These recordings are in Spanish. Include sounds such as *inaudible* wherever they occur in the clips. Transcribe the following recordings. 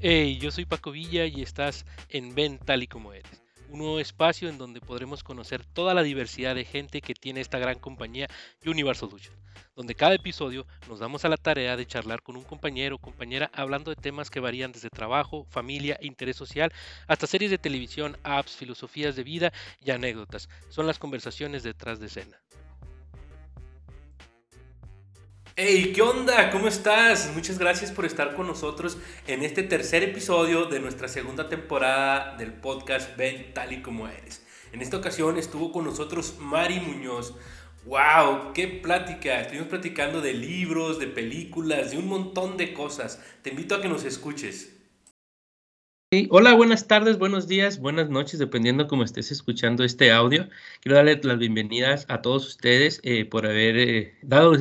Hey, yo soy Paco Villa y estás en Ven tal y como eres, un nuevo espacio en donde podremos conocer toda la diversidad de gente que tiene esta gran compañía Universal Solutions, donde cada episodio nos damos a la tarea de charlar con un compañero o compañera hablando de temas que varían desde trabajo, familia, interés social, hasta series de televisión, apps, filosofías de vida y anécdotas. Son las conversaciones detrás de escena. Hey, ¿qué onda? ¿Cómo estás? Muchas gracias por estar con nosotros en este tercer episodio de nuestra segunda temporada del podcast Ven tal y como eres. En esta ocasión estuvo con nosotros Mari Muñoz. ¡Wow! ¡Qué plática! Estuvimos platicando de libros, de películas, de un montón de cosas. Te invito a que nos escuches. Hola, buenas tardes, buenos días, buenas noches, dependiendo cómo estés escuchando este audio. Quiero darle las bienvenidas a todos ustedes eh, por haber eh, dado,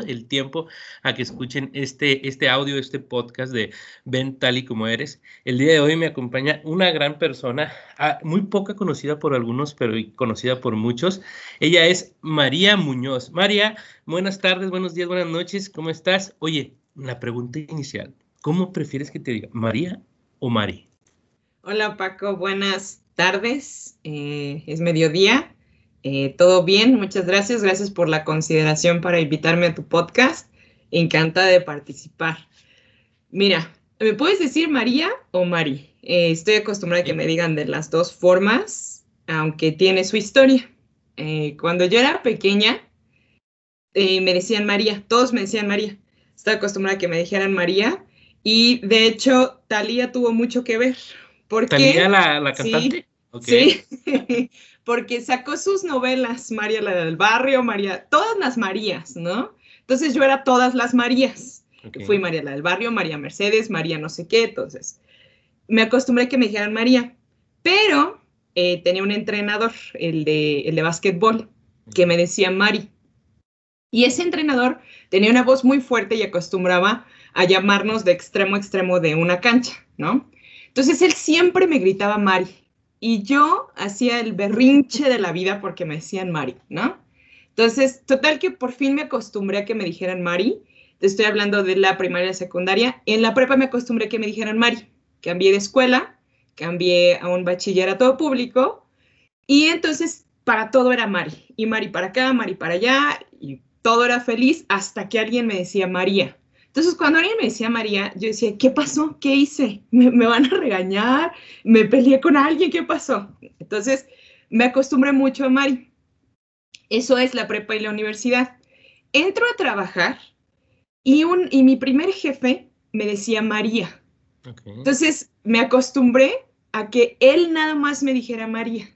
el tiempo a que escuchen este, este audio, este podcast de Ven tal y como eres. El día de hoy me acompaña una gran persona, ah, muy poca conocida por algunos, pero conocida por muchos. Ella es María Muñoz. María, buenas tardes, buenos días, buenas noches, ¿cómo estás? Oye, la pregunta inicial. ¿Cómo prefieres que te diga, María o Mari? Hola Paco, buenas tardes. Eh, es mediodía. Eh, Todo bien, muchas gracias. Gracias por la consideración para invitarme a tu podcast. Encantada de participar. Mira, ¿me puedes decir María o Mari? Eh, estoy acostumbrada a que me digan de las dos formas, aunque tiene su historia. cuando yo era pequeña, me decían María, todos me decían María. Estaba acostumbrada a que me dijeran María y de hecho, Talía tuvo mucho que ver. Porque, ¿Talía la, la cantante? Sí, *laughs* porque sacó sus novelas, María la del barrio, María, todas las Marías, ¿no? Entonces yo era todas las Marías. Fui María la del barrio, María Mercedes, María no sé qué, entonces me acostumbré a que me dijeran María, pero eh, tenía un entrenador, el de, el de básquetbol, que me decía Mari. Y ese entrenador tenía una voz muy fuerte y acostumbraba a llamarnos de extremo a extremo de una cancha, ¿no? Entonces él siempre me gritaba Mari y yo hacía el berrinche de la vida porque me decían Mari, ¿no? Entonces, total que por fin me acostumbré a que me dijeran Mari. Te estoy hablando de la primaria y secundaria. En la prepa me acostumbré a que me dijeran Mari. Cambié de escuela, cambié a un bachillerato público y entonces para todo era Mari. Y Mari para acá, Mari para allá y todo era feliz hasta que alguien me decía María. Entonces, cuando alguien me decía María, yo decía, ¿qué pasó? ¿Qué hice? ¿Me, van a regañar? ¿Me peleé con alguien? ¿Qué pasó? Entonces, me acostumbré mucho a Mari. Eso es la prepa y la universidad. Entro a trabajar y, un, y mi primer jefe me decía María. Entonces, me acostumbré a que él nada más me dijera María,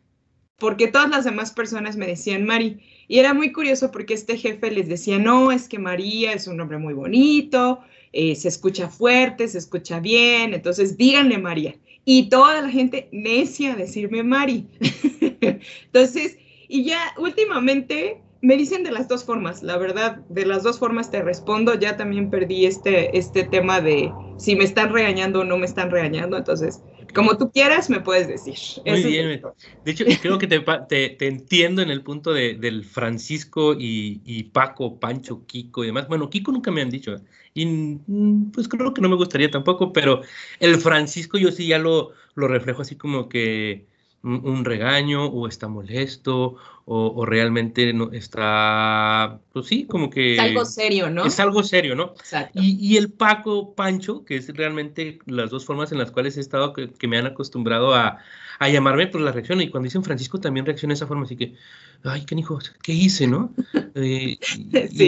porque todas las demás personas me decían Mari. Y era muy curioso porque este jefe les decía, no, es que María es un nombre muy bonito, eh, se escucha fuerte, se escucha bien, entonces díganle María. Y toda la gente necia a decirme Mari. *laughs* entonces, y ya últimamente me dicen de las dos formas, la verdad, de las dos formas te respondo, ya también perdí este, este tema de si me están regañando o no me están regañando, entonces como tú quieras, me puedes decir. Muy bien. De hecho, creo que te, te, entiendo en el punto de, del Francisco y, y, Paco, Pancho, Kiko y demás. Bueno, Kiko nunca me han dicho. Y mm, pues creo que no me gustaría tampoco, pero el Francisco yo sí ya lo, lo reflejo así como que un regaño o está molesto o, realmente no está, pues sí, como que... Es algo serio, ¿no? Es algo serio, ¿no? Exacto. Y, el Paco Pancho, que es realmente las dos formas en las cuales he estado, que, me han acostumbrado a, a, llamarme, pues la reacción. Y cuando dicen Francisco también reacciona de esa forma, así que, ay, qué hijo, ¿qué hice, no? *laughs* Eh,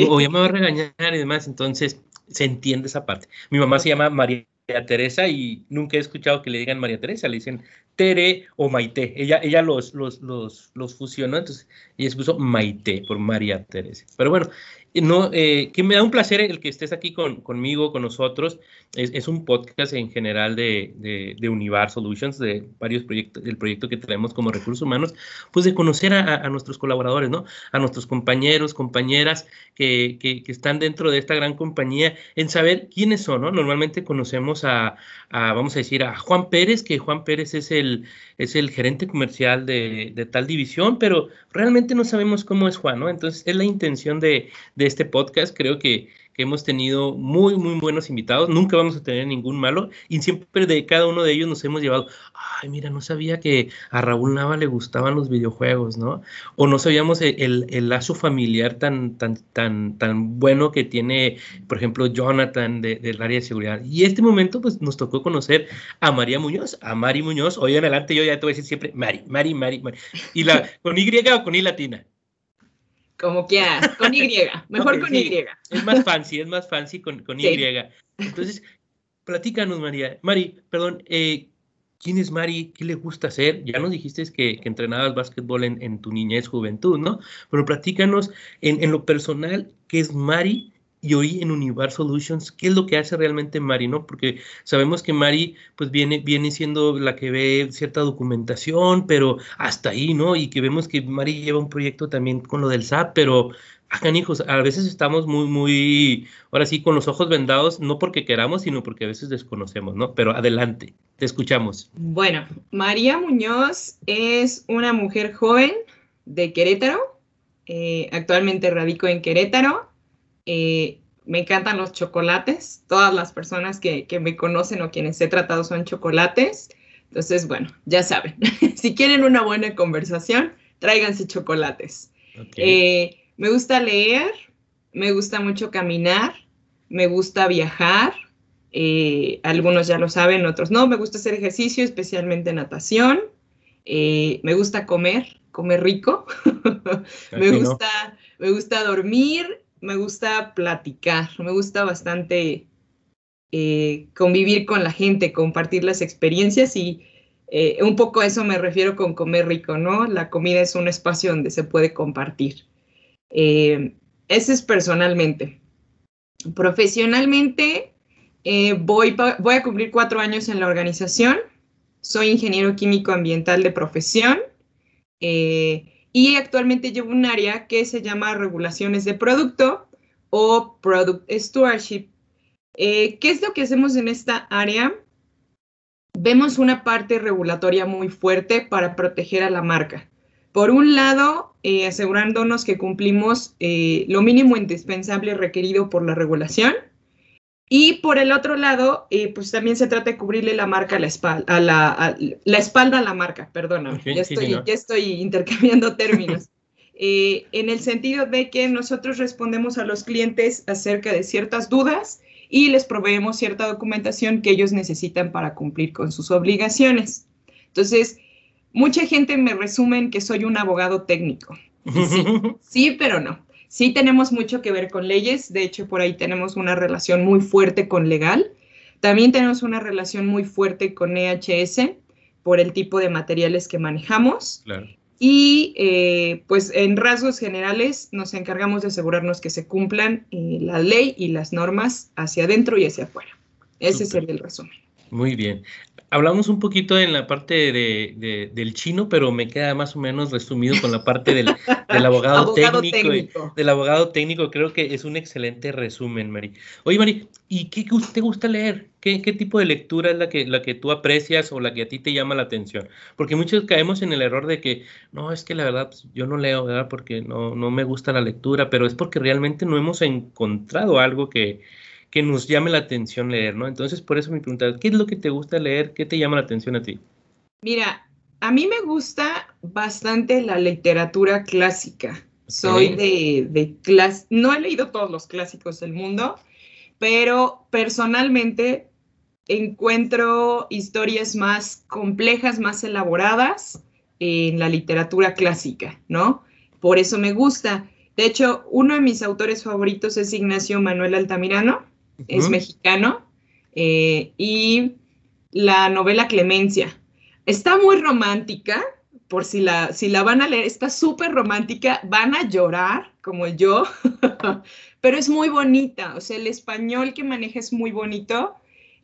o ya me va a regañar y demás, entonces se entiende esa parte. Mi mamá se llama María Teresa y nunca he escuchado que le digan María Teresa, le dicen Tere o Maite. Ella, ella los, los, los, los fusionó, entonces ella se puso Maite por María Teresa. Pero bueno, no, eh, que me da un placer el que estés aquí con, conmigo, con nosotros. Es, es, un podcast en general de, de, Univar Solutions, de varios proyectos, del proyecto que tenemos como recursos humanos, pues de conocer a, a nuestros colaboradores, ¿no? A nuestros compañeros, compañeras que, que, que, están dentro de esta gran compañía, en saber quiénes son, ¿no? Normalmente conocemos a, a, vamos a decir, a Juan Pérez, que Juan Pérez es el, es el gerente comercial de, de tal división, pero realmente no sabemos cómo es Juan, ¿no? Entonces, es la intención de, de este podcast, creo que, que hemos tenido muy, muy buenos invitados. Nunca vamos a tener ningún malo y siempre de cada uno de ellos nos hemos llevado, ay, mira, no sabía que a Raúl Nava le gustaban los videojuegos, ¿no? O no sabíamos el, el, lazo familiar tan, tan, tan, tan bueno que tiene, por ejemplo, Jonathan del área de seguridad. Y este momento, pues nos tocó conocer a María Muñoz, a Mari Muñoz. Hoy en adelante yo ya te voy a decir siempre Mari, Mari, Mari, Mari. ¿Y la con Y o con I latina? Como quieras, con Y, mejor con Y. Es más fancy, es más fancy con, con Y. Entonces, platícanos, María. Mari, perdón, eh, ¿quién es Mari? ¿Qué le gusta hacer? Ya nos dijiste que, que entrenabas básquetbol en, en, tu niñez, juventud, ¿no? Pero platícanos en, en lo personal, ¿qué es Mari? Y hoy en Univar Solutions, ¿qué es lo que hace realmente Mari, no? Porque sabemos que Mari, pues viene, viene siendo la que ve cierta documentación, pero hasta ahí, ¿no? Y que vemos que Mari lleva un proyecto también con lo del SAP, pero, hagan hijos, a veces estamos muy, muy, ahora sí, con los ojos vendados, no porque queramos, sino porque a veces desconocemos, ¿no? Pero adelante, te escuchamos. Bueno, María Muñoz es una mujer joven de Querétaro, eh, actualmente radico en Querétaro eh, me encantan los chocolates. Todas las personas que, me conocen o quienes he tratado son chocolates. Entonces, bueno, ya saben, *laughs* si quieren una buena conversación, tráiganse chocolates. Eh, me gusta leer, me gusta mucho caminar, me gusta viajar. Eh, algunos ya lo saben, otros no. Me gusta hacer ejercicio, especialmente natación. me gusta comer, comer rico. *laughs* me, gusta, me gusta dormir me gusta platicar, me gusta bastante eh, convivir con la gente, compartir las experiencias y eh, un poco a eso me refiero con comer rico, ¿no? La comida es un espacio donde se puede compartir. Eh, ese es personalmente. Profesionalmente, voy, voy a cumplir cuatro años en la organización. Soy ingeniero químico ambiental de profesión. Y actualmente llevo un área que se llama regulaciones de producto o product stewardship. Eh, ¿Qué es lo que hacemos en esta área? Vemos una parte regulatoria muy fuerte para proteger a la marca. Por un lado, eh, asegurándonos que cumplimos eh, lo mínimo indispensable requerido por la regulación. Y por el otro lado, eh, pues también se trata de cubrirle la marca a la espalda, a la, la espalda a la marca, perdóname, ya, estoy, ya estoy intercambiando términos. *laughs* Eh, en el sentido de que nosotros respondemos a los clientes acerca de ciertas dudas y les proveemos cierta documentación que ellos necesitan para cumplir con sus obligaciones. Entonces, mucha gente me resumen que soy un abogado técnico. *laughs* sí pero no. Sí tenemos mucho que ver con leyes, de hecho por ahí tenemos una relación muy fuerte con legal. También tenemos una relación muy fuerte con EHS por el tipo de materiales que manejamos. Y eh, pues en rasgos generales nos encargamos de asegurarnos que se cumplan eh, la ley y las normas hacia adentro y hacia afuera. Ese es el resumen. Muy bien hablamos un poquito en la parte de, del chino, pero me queda más o menos resumido con la parte del, abogado, *laughs* técnico, del abogado técnico. Creo que es un excelente resumen, Mari. Oye, Mari, ¿y qué te gusta leer? ¿Qué, tipo de lectura es la que, la que tú aprecias o la que a ti te llama la atención? Porque muchos caemos en el error de que, no, es que la verdad pues, yo no leo, ¿verdad? Porque no, no me gusta la lectura, pero es porque realmente no hemos encontrado algo que, que nos llame la atención leer, ¿no? Entonces, por eso me pregunta, ¿qué es lo que te gusta leer? ¿Qué te llama la atención a ti? Mira, a mí me gusta bastante la literatura clásica. Soy de, de clase, no he leído todos los clásicos del mundo, pero personalmente encuentro historias más complejas, más elaboradas en la literatura clásica, ¿no? Por eso me gusta. De hecho, uno de mis autores favoritos es Ignacio Manuel Altamirano es mexicano, eh, y la novela Clemencia. Está muy romántica, por si la, si la van a leer, está súper romántica, van a llorar como yo, *laughs* pero es muy bonita, o sea, el español que maneja es muy bonito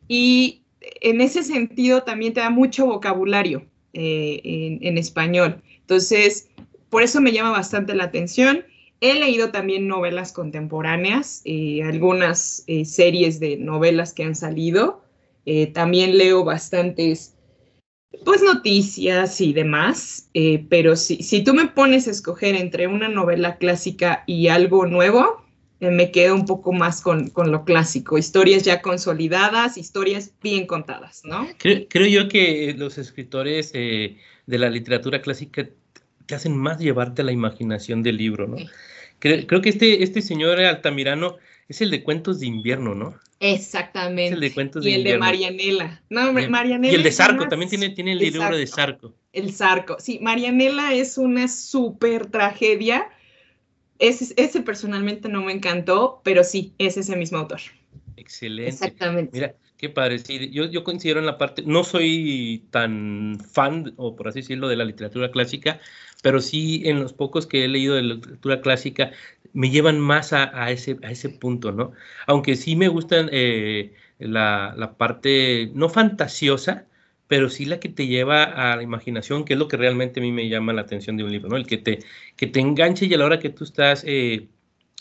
y en ese sentido también te da mucho vocabulario eh, en, en español. Entonces, por eso me llama bastante la atención. He leído también novelas contemporáneas, eh, algunas eh, series de novelas que han salido. Eh, también leo bastantes, pues, noticias y demás. pero si, si tú me pones a escoger entre una novela clásica y algo nuevo, eh, me quedo un poco más con, lo clásico, historias ya consolidadas, historias bien contadas, ¿no? Creo, yo que los escritores eh, de la literatura clásica te hacen más llevarte a la imaginación del libro, ¿no? Creo, que este, este señor Altamirano es el de cuentos de invierno, ¿no? Exactamente. Es el de cuentos y el de Marianela. No, Marianela. Y el de Zarco, también tiene, tiene el libro de Zarco. El Zarco. Sí, Marianela es una súper tragedia ese, ese, personalmente no me encantó, pero sí, es ese mismo autor. Excelente. Exactamente. Mira, qué padre. Sí, yo, yo considero en la parte, no soy tan fan, o por así decirlo, de la literatura clásica, pero sí en los pocos que he leído de literatura clásica me llevan más a, ese, a ese punto, ¿no? Aunque sí me gustan eh, la, la parte no fantasiosa, pero sí la que te lleva a la imaginación, que es lo que realmente a mí me llama la atención de un libro, ¿no? El que te, que te enganche y a la hora que tú estás eh,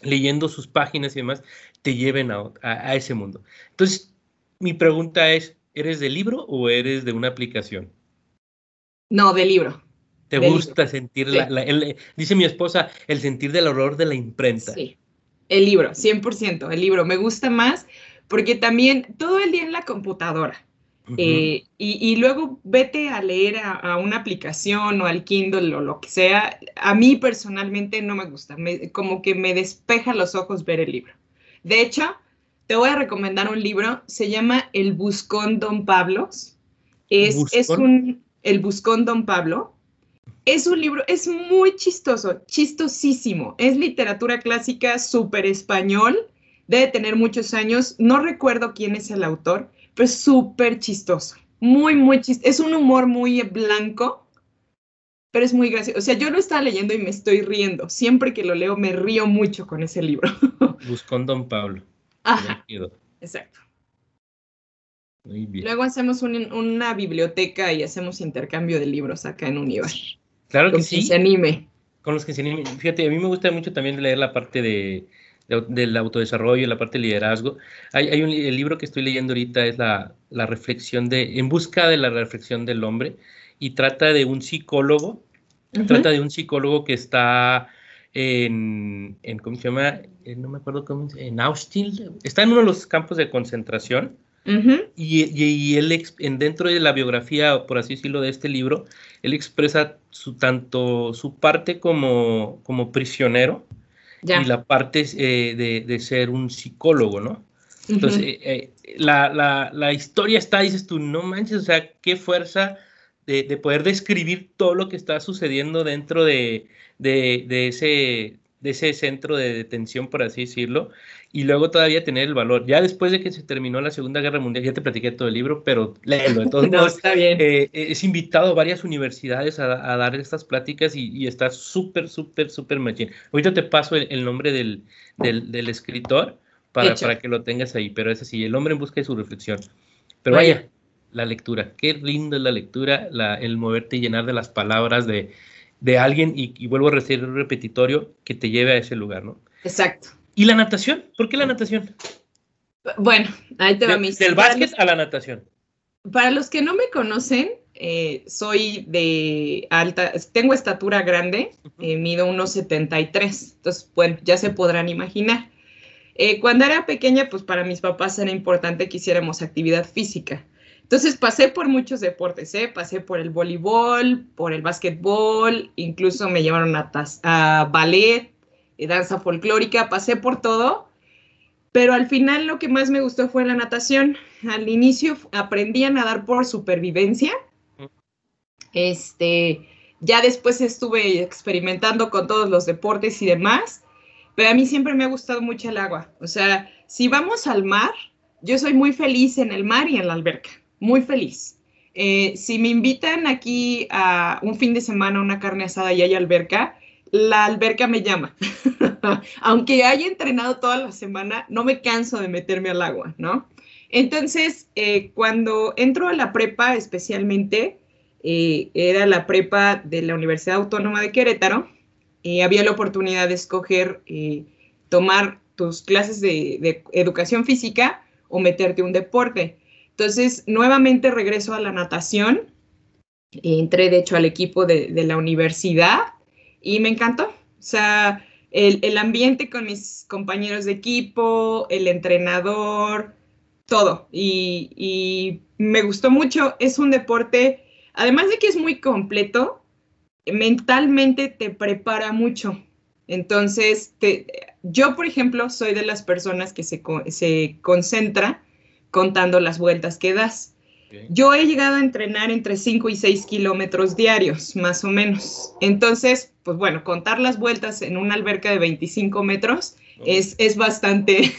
leyendo sus páginas y demás, te lleven a, ese mundo. Entonces, mi pregunta es, ¿eres de libro o eres de una aplicación? No, de libro. ¿Te gusta sentir, la, dice mi esposa, el sentir del horror de la imprenta? Sí, el libro, 100%, el libro. Me gusta más porque también todo el día en la computadora eh, y, luego vete a leer a, una aplicación o al Kindle o lo que sea. A mí personalmente no me gusta, como que me despeja los ojos ver el libro. De hecho, te voy a recomendar un libro, se llama El Buscón Don Pablos. Es, es un, El Buscón Don Pablo. Es un libro, es muy chistoso, chistosísimo. Es literatura clásica, súper español, debe tener muchos años. No recuerdo quién es el autor, pero es súper chistoso. Muy, muy chistoso. Es un humor muy blanco, pero es muy gracioso. O sea, yo lo estaba leyendo y me estoy riendo. Siempre que lo leo me río mucho con ese libro. *laughs* Buscón Don Pablo. Ajá. Exacto. Muy bien. Luego hacemos una biblioteca y hacemos intercambio de libros acá en Univar. Claro que sí. Con se anime. Con los que se anime. Fíjate, a mí me gusta mucho también leer la parte de del autodesarrollo, la parte de liderazgo. Hay, un el libro que estoy leyendo ahorita es la, reflexión de, en busca de la reflexión del hombre, y trata de un psicólogo, trata de un psicólogo que está en, en ¿cómo se llama? Eh, no me acuerdo cómo, en Austin, está en uno de los campos de concentración, y, y, él, en, dentro de la biografía, por así decirlo, de este libro, él expresa su, tanto su parte como, como prisionero, y la parte eh, de, ser un psicólogo, ¿no? Entonces, eh, eh, la, historia está, dices tú, no manches, o sea, qué fuerza de, poder describir todo lo que está sucediendo dentro de, de, ese, de ese centro de detención, por así decirlo, y luego todavía tener el valor. Ya después de que se terminó la Segunda Guerra Mundial, ya te platiqué todo el libro, pero léelo. *laughs* Entonces, está bien. Eh, es invitado a varias universidades a, dar estas pláticas y, está súper, súper, súper machín. Ahorita te paso el, nombre del, del, escritor para, para, que lo tengas ahí, pero es así, el hombre en busca de su reflexión. Pero vaya, la lectura, qué lindo es la lectura, la, el moverte y llenar de las palabras de, de alguien, y, y vuelvo a decir repetitorio, que te lleve a ese lugar, ¿no? Exacto. ¿Y la natación? ¿Por qué la natación? Bueno, ahí te va mi Del básquet a la natación. Para los que no me conocen, eh, soy de alta, tengo estatura grande, eh, mido unos 73, entonces, bueno, ya se podrán imaginar. Eh, cuando era pequeña, pues para mis papás era importante que hiciéramos actividad física. Entonces pasé por muchos deportes, ¿eh? pasé por el voleibol, por el básquetbol, incluso me llevaron a, a ballet, eh, danza folclórica, pasé por todo, pero al final lo que más me gustó fue la natación. Al inicio aprendí a nadar por supervivencia. Este, ya después estuve experimentando con todos los deportes y demás, pero a mí siempre me ha gustado mucho el agua. O sea, si vamos al mar, yo soy muy feliz en el mar y en la alberca, muy feliz. Eh, si me invitan aquí a un fin de semana una carne asada y hay alberca, la alberca me llama. *laughs* Aunque haya entrenado toda la semana, no me canso de meterme al agua, ¿no? Entonces, eh, cuando entro a la prepa, especialmente, eh, era la prepa de la Universidad Autónoma de Querétaro, y había la oportunidad de escoger eh, tomar tus clases de, educación física o meterte un deporte. Entonces, nuevamente regreso a la natación. Entré, de hecho, al equipo de, la universidad y me encantó. O sea, el, ambiente con mis compañeros de equipo, el entrenador, todo. Y, me gustó mucho. Es un deporte, además de que es muy completo, mentalmente te prepara mucho. Entonces, yo, por ejemplo, soy de las personas que se, se concentra contando las vueltas que das. Yo he llegado a entrenar entre 5 y 6 kilómetros diarios, más o menos. Entonces, pues bueno, contar las vueltas en una alberca de 25 metros es, es, bastante, *laughs*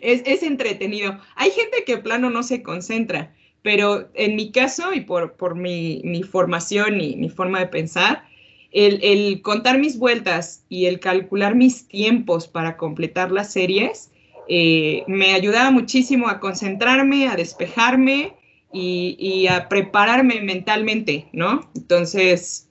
es, es, entretenido. Hay gente que plano no se concentra, pero en mi caso y por, por mi, mi formación y mi forma de pensar, el, el, contar mis vueltas y el calcular mis tiempos para completar las series eh, me ayudaba muchísimo a concentrarme, a despejarme y, a prepararme mentalmente, ¿no? Entonces,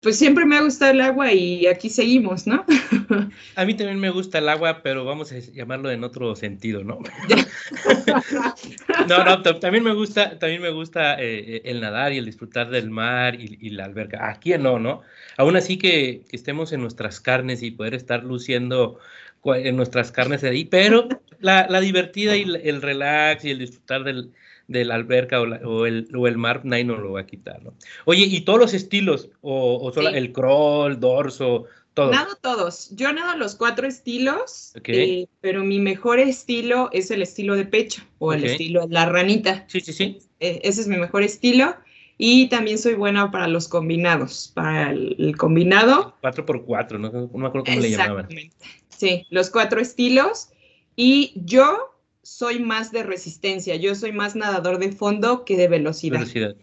pues siempre me ha gustado el agua y aquí seguimos, ¿no? *laughs* A mí también me gusta el agua, pero vamos a llamarlo en otro sentido, ¿no? *laughs* no, no, también me gusta, también me gusta eh, el nadar y el disfrutar del mar y, la alberca. Aquí no, ¿no? Aún así que, estemos en nuestras carnes y poder estar luciendo en nuestras carnes ahí, pero la, divertida y el relax y el disfrutar del, de la alberca o, el, o, el, mar, nadie nos lo va a quitar, ¿no? Oye, ¿y todos los estilos? ¿O, solo el crawl, dorso, todos? Nado todos. Yo nado los cuatro estilos, eh, pero mi mejor estilo es el estilo de pecho o el estilo de la ranita. Sí, sí, sí. Eh, ese es mi mejor estilo. Y también soy buena para los combinados, para el, combinado. 4x4, no, no me acuerdo cómo le llamaban. Sí, los cuatro estilos. Y yo soy más de resistencia, yo soy más nadador de fondo que de velocidad. Velocidad.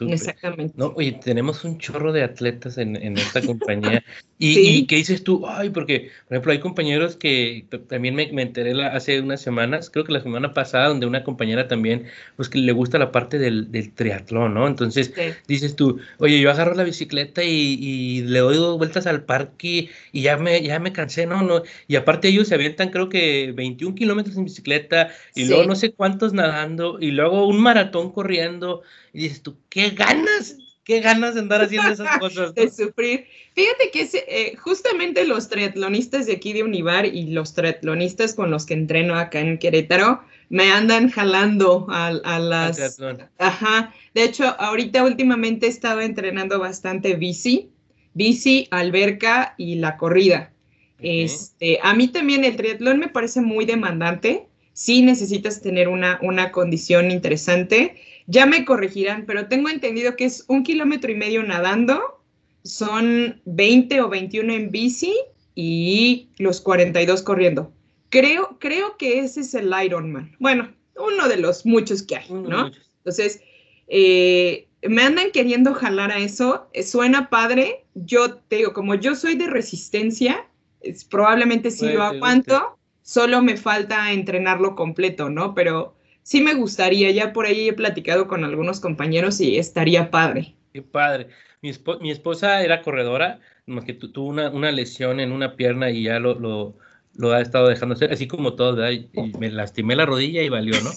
Exactamente. No, oye, tenemos un chorro de atletas en, esta compañía. *laughs* Y, qué dices tú? Ay, porque, por ejemplo, hay compañeros que también me, enteré hace unas semanas, creo que la semana pasada, donde una compañera también, pues que le gusta la parte del, triatlón, ¿no? Entonces dices tú, oye, yo agarro la bicicleta y, le doy dos vueltas al parque y ya me, ya me cansé, ¿no? no Y aparte ellos se avientan, creo que 21 kilómetros en bicicleta y luego no sé cuántos nadando y luego un maratón corriendo. Y dices tú, qué ganas, qué ganas de andar haciendo esas cosas. *laughs* De sufrir. Fíjate que eh, justamente los triatlonistas de aquí de Univar y los triatlonistas con los que entreno acá en Querétaro me andan jalando a, las... Ajá. De hecho, ahorita últimamente he estado entrenando bastante bici, bici, alberca y la corrida. Este, a mí también el triatlón me parece muy demandante. Sí necesitas tener una, una condición interesante ya me corregirán, pero tengo entendido que es un kilómetro y medio nadando, son 20 o 21 en bici y los 42 corriendo. Creo, creo que ese es el Ironman. Bueno, uno de los muchos que hay, ¿no? Entonces, eh, me andan queriendo jalar a eso, eh, suena padre. Yo te digo, como yo soy de resistencia, es, probablemente sí lo aguanto, solo me falta entrenarlo completo, ¿no? Pero sí me gustaría, ya por ahí he platicado con algunos compañeros y estaría padre. Qué padre. Mi, mi esposa era corredora, más que tuvo una, una, lesión en una pierna y ya lo, lo, lo, ha estado dejando hacer, así como todo, ¿verdad? Y me lastimé la rodilla y valió, ¿no?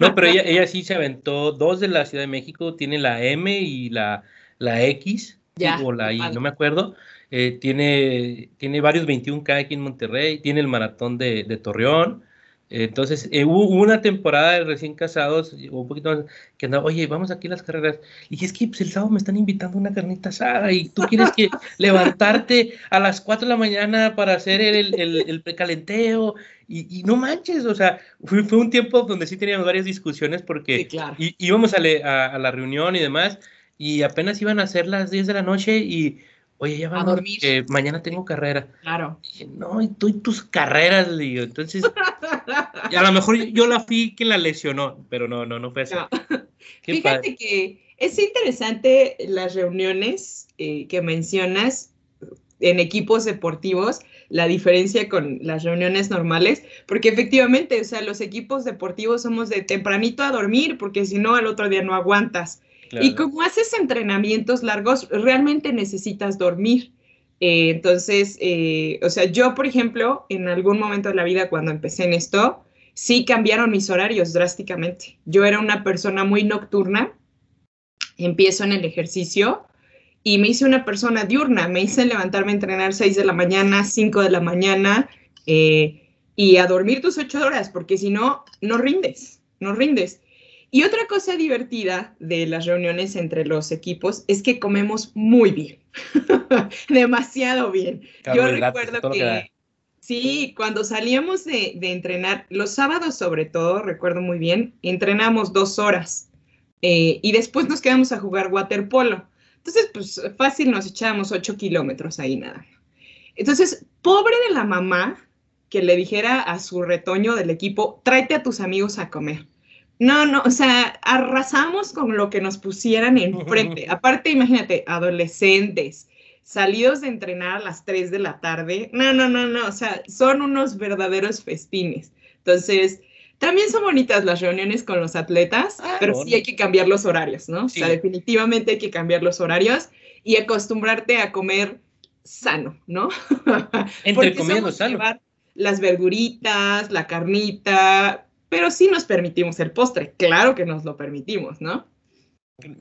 No, pero ella, ella sí se aventó dos de la Ciudad de México, tiene la M y la, la X, ya, o la I, no me acuerdo. Eh, tiene, tiene varios 21K aquí en Monterrey, tiene el maratón de, de Torreón, entonces, eh, hubo una temporada de recién casados, un poquito más, que andaba, oye, vamos aquí a las carreras. Y dije, es que pues, el sábado me están invitando a una carnita asada y tú quieres que *laughs* levantarte a las 4 de la mañana para hacer el, el, el precalenteo. Y, no manches, o sea, fue, fue, un tiempo donde sí teníamos varias discusiones porque íbamos a, a, a, la reunión y demás, y apenas iban a ser las 10 de la noche y oye, ya vamos, a dormir. Mañana tengo carrera. Claro. dije, no, y tú y tus carreras, le digo. Entonces, *laughs* y a lo mejor yo la fui que la lesionó, pero no, no, no fue así. *laughs* *laughs* Fíjate que es interesante las reuniones eh, que mencionas en equipos deportivos, la diferencia con las reuniones normales, porque efectivamente, o sea, los equipos deportivos somos de tempranito a dormir, porque si no, al otro día no aguantas. Y como haces entrenamientos largos, realmente necesitas dormir. Eh, entonces, eh, o sea, yo, por ejemplo, en algún momento de la vida cuando empecé en esto, sí cambiaron mis horarios drásticamente. Yo era una persona muy nocturna, empiezo en el ejercicio y me hice una persona diurna, me hice levantarme a entrenar 6 de la mañana, 5 de la mañana eh, y a dormir tus 8 horas, porque si no, no rindes, no rindes. Y otra cosa divertida de las reuniones entre los equipos es que comemos muy bien, *laughs* demasiado bien. Yo recuerdo que, sí, cuando salíamos de, de, entrenar, los sábados sobre todo, recuerdo muy bien, entrenamos dos horas eh, y después nos quedamos a jugar waterpolo. Entonces, pues fácil nos echábamos ocho kilómetros ahí nada. Entonces, pobre de la mamá que le dijera a su retoño del equipo, tráete a tus amigos a comer. No, no, o sea, arrasamos con lo que nos pusieran enfrente. Aparte, imagínate, adolescentes, salidos de entrenar a las 3 de la tarde. No, no, no, no, o sea, son unos verdaderos festines. Entonces, también son bonitas las reuniones con los atletas, ah, pero sí hay que cambiar los horarios, ¿no? O sea, definitivamente hay que cambiar los horarios y acostumbrarte a comer sano, ¿no? *laughs* Entre comiendo sano. Las verduritas, la carnita, pero sí nos permitimos el postre, claro que nos lo permitimos, ¿no?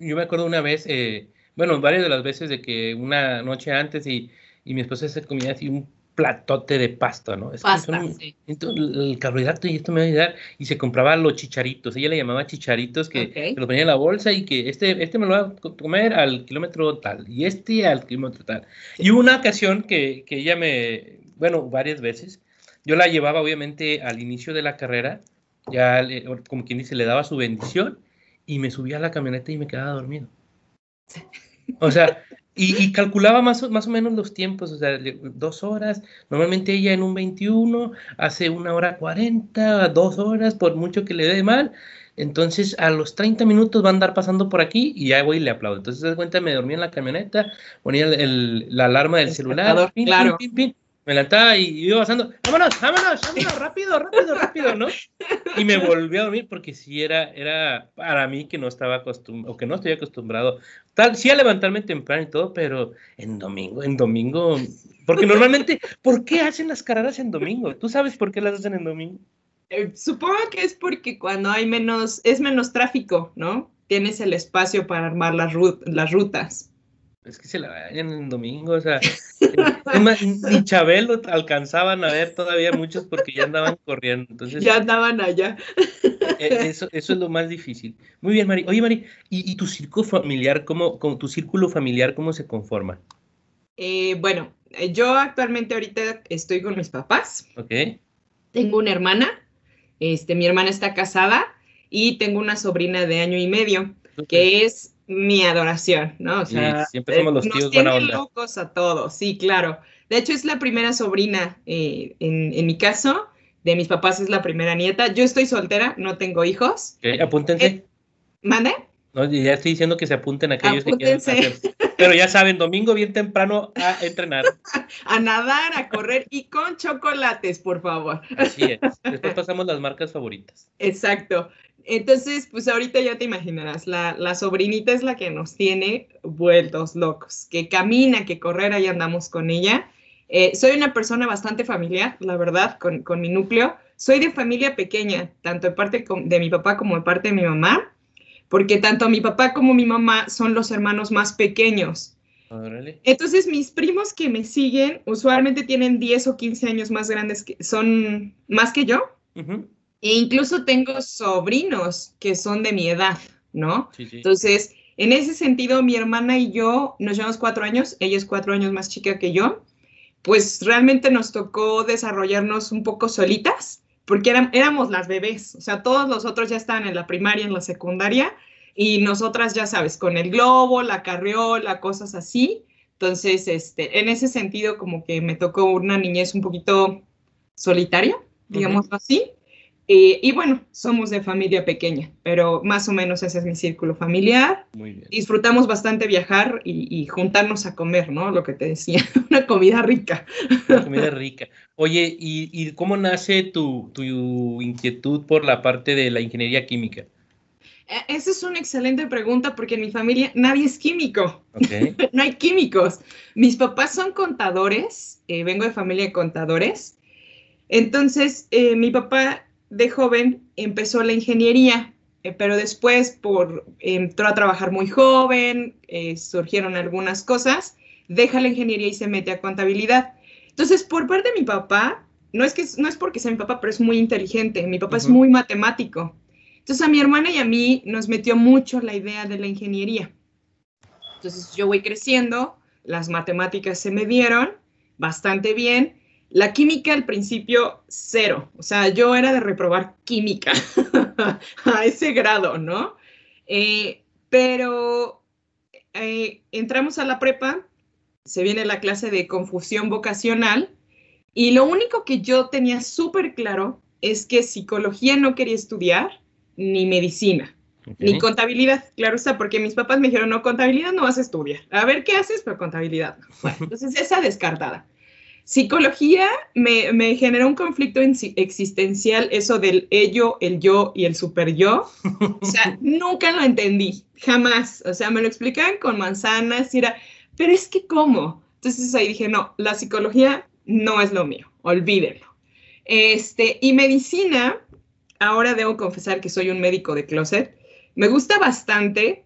Yo me acuerdo una vez, eh, bueno, varias de las veces de que una noche antes y, y mi esposa se comía así un platote de pasta, ¿no? Es pasta, sí. el carbohidrato y esto me va a ayudar. Y se compraba los chicharitos. Ella le llamaba chicharitos que se lo ponía en la bolsa y que este, este me lo va a comer al kilómetro tal y este al kilómetro tal. Y una ocasión que, que ella me, bueno, varias veces, yo la llevaba obviamente al inicio de la carrera, ya como quien dice, le daba su bendición y me subía a la camioneta y me quedaba dormido. O sea, y, calculaba más, más o menos los tiempos, o sea, dos horas, normalmente ella en un 21 hace una hora 40, dos horas, por mucho que le dé mal, entonces a los 30 minutos va a andar pasando por aquí y ya voy y le aplaudo. Entonces, de cuenta, me dormía en la camioneta, ponía el, la alarma del celular, claro me levantaba y iba pasando, vámonos, vámonos, vámonos, rápido, rápido, rápido, ¿no? Y me volví a dormir porque sí era, era para mí que no estaba acostumbrado, o que no estoy acostumbrado, tal, sí a levantarme temprano y todo, pero en domingo, en domingo, porque normalmente, ¿por qué hacen las carreras en domingo? ¿Tú sabes por qué las hacen en domingo? Eh, supongo que es porque cuando hay menos, es menos tráfico, ¿no? Tienes el espacio para armar las, las rutas. Es que se la vayan en domingo, o sea, ni Chabelo alcanzaban a ver todavía muchos porque ya andaban corriendo. Entonces, ya andaban allá. E, eso, eso es lo más difícil. Muy bien, Mari. Oye, Mari, ¿y, tu círculo familiar, cómo, tu círculo familiar, cómo se conforma? Eh, bueno, eh, yo actualmente ahorita estoy con mis papás. Ok. Tengo una hermana, este, mi hermana está casada y tengo una sobrina de año y medio, que es mi adoración, ¿no? O sea, siempre somos los tíos buena onda. locos a todos, sí, claro. De hecho, es la primera sobrina eh, en, mi caso. De mis papás es la primera nieta. Yo estoy soltera, no tengo hijos. apúntense. Eh, ¿Mande? No, ya estoy diciendo que se apunten aquellos que quieran hacer. Pero ya saben, domingo bien temprano a entrenar. *laughs* a nadar, a correr y con chocolates, por favor. Así es. Después *laughs* pasamos las marcas favoritas. Exacto. Entonces, pues ahorita ya te imaginarás, la, la, sobrinita es la que nos tiene vueltos locos, que camina, que correr, ahí andamos con ella. Eh, soy una persona bastante familiar, la verdad, con, con, mi núcleo. Soy de familia pequeña, tanto de parte de mi papá como de parte de mi mamá, porque tanto mi papá como mi mamá son los hermanos más pequeños. Entonces, mis primos que me siguen usualmente tienen 10 o 15 años más grandes, que son más que yo. E incluso tengo sobrinos que son de mi edad, ¿no? Entonces, en ese sentido, mi hermana y yo nos llevamos cuatro años, ella es cuatro años más chica que yo, pues realmente nos tocó desarrollarnos un poco solitas, porque éramos las bebés, o sea, todos los otros ya estaban en la primaria, en la secundaria, y nosotras, ya sabes, con el globo, la carriola, cosas así. Entonces, este, en ese sentido, como que me tocó una niñez un poquito solitaria, digamos así. Eh, y bueno, somos de familia pequeña, pero más o menos ese es mi círculo familiar. Muy bien. Disfrutamos bastante viajar y, juntarnos a comer, ¿no? Lo que te decía, *laughs* una comida rica. Una comida rica. Oye, ¿y, cómo nace tu, inquietud por la parte de la ingeniería química? E, esa es una excelente pregunta porque en mi familia nadie es químico. Okay. *laughs* no hay químicos. Mis papás son contadores, eh, vengo de familia de contadores. Entonces, eh, mi papá de joven empezó la ingeniería eh, pero después por, entró a trabajar muy joven, eh, surgieron algunas cosas, deja la ingeniería y se mete a contabilidad. Entonces, por parte de mi papá, no es, que, no es porque sea mi papá, pero es muy inteligente, mi papá es muy matemático. Entonces, a mi hermana y a mí nos metió mucho la idea de la ingeniería. Entonces, yo voy creciendo, las matemáticas se me dieron bastante bien. La química al principio, cero. O sea, yo era de reprobar química *laughs* a ese grado, ¿no? Eh, pero eh, entramos a la prepa, se viene la clase de confusión vocacional y lo único que yo tenía súper claro es que psicología no quería estudiar ni medicina. Ni contabilidad, claro está, porque mis papás me dijeron, no, contabilidad no vas a estudiar. A ver qué haces, pero contabilidad. Bueno, entonces esa descartada. Psicología me, me generó un conflicto existencial, eso del ello, el yo y el super yo. O sea, *laughs* nunca lo entendí, jamás. O sea, me lo explicaban con manzanas y era, pero es que ¿cómo? Entonces ahí dije, no, la psicología no es lo mío, olvídenlo. Este, y medicina, ahora debo confesar que soy un médico de closet, me gusta bastante,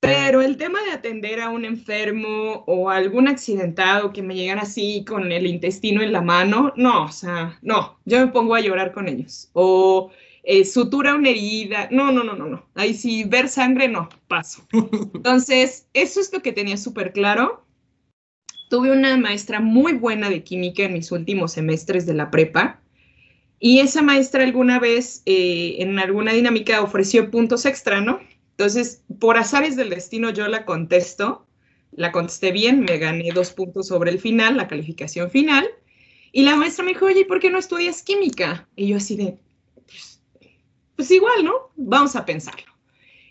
pero el tema de atender a un enfermo o algún accidentado que me llegan así con el intestino en la mano, no, o sea, no, yo me pongo a llorar con ellos. O eh, sutura una herida, no, no, no, no, no. Ahí sí, ver sangre, no, paso. *laughs* Entonces, eso es lo que tenía súper claro. Tuve una maestra muy buena de química en mis últimos semestres de la prepa. Y esa maestra alguna vez eh, en alguna dinámica ofreció puntos extra, ¿no? Entonces, por azares del destino, yo la contesto, la contesté bien, me gané dos puntos sobre el final, la calificación final. Y la maestra me dijo, oye, ¿por qué no estudias química? Y yo así de, pues, pues igual, ¿no? Vamos a pensarlo.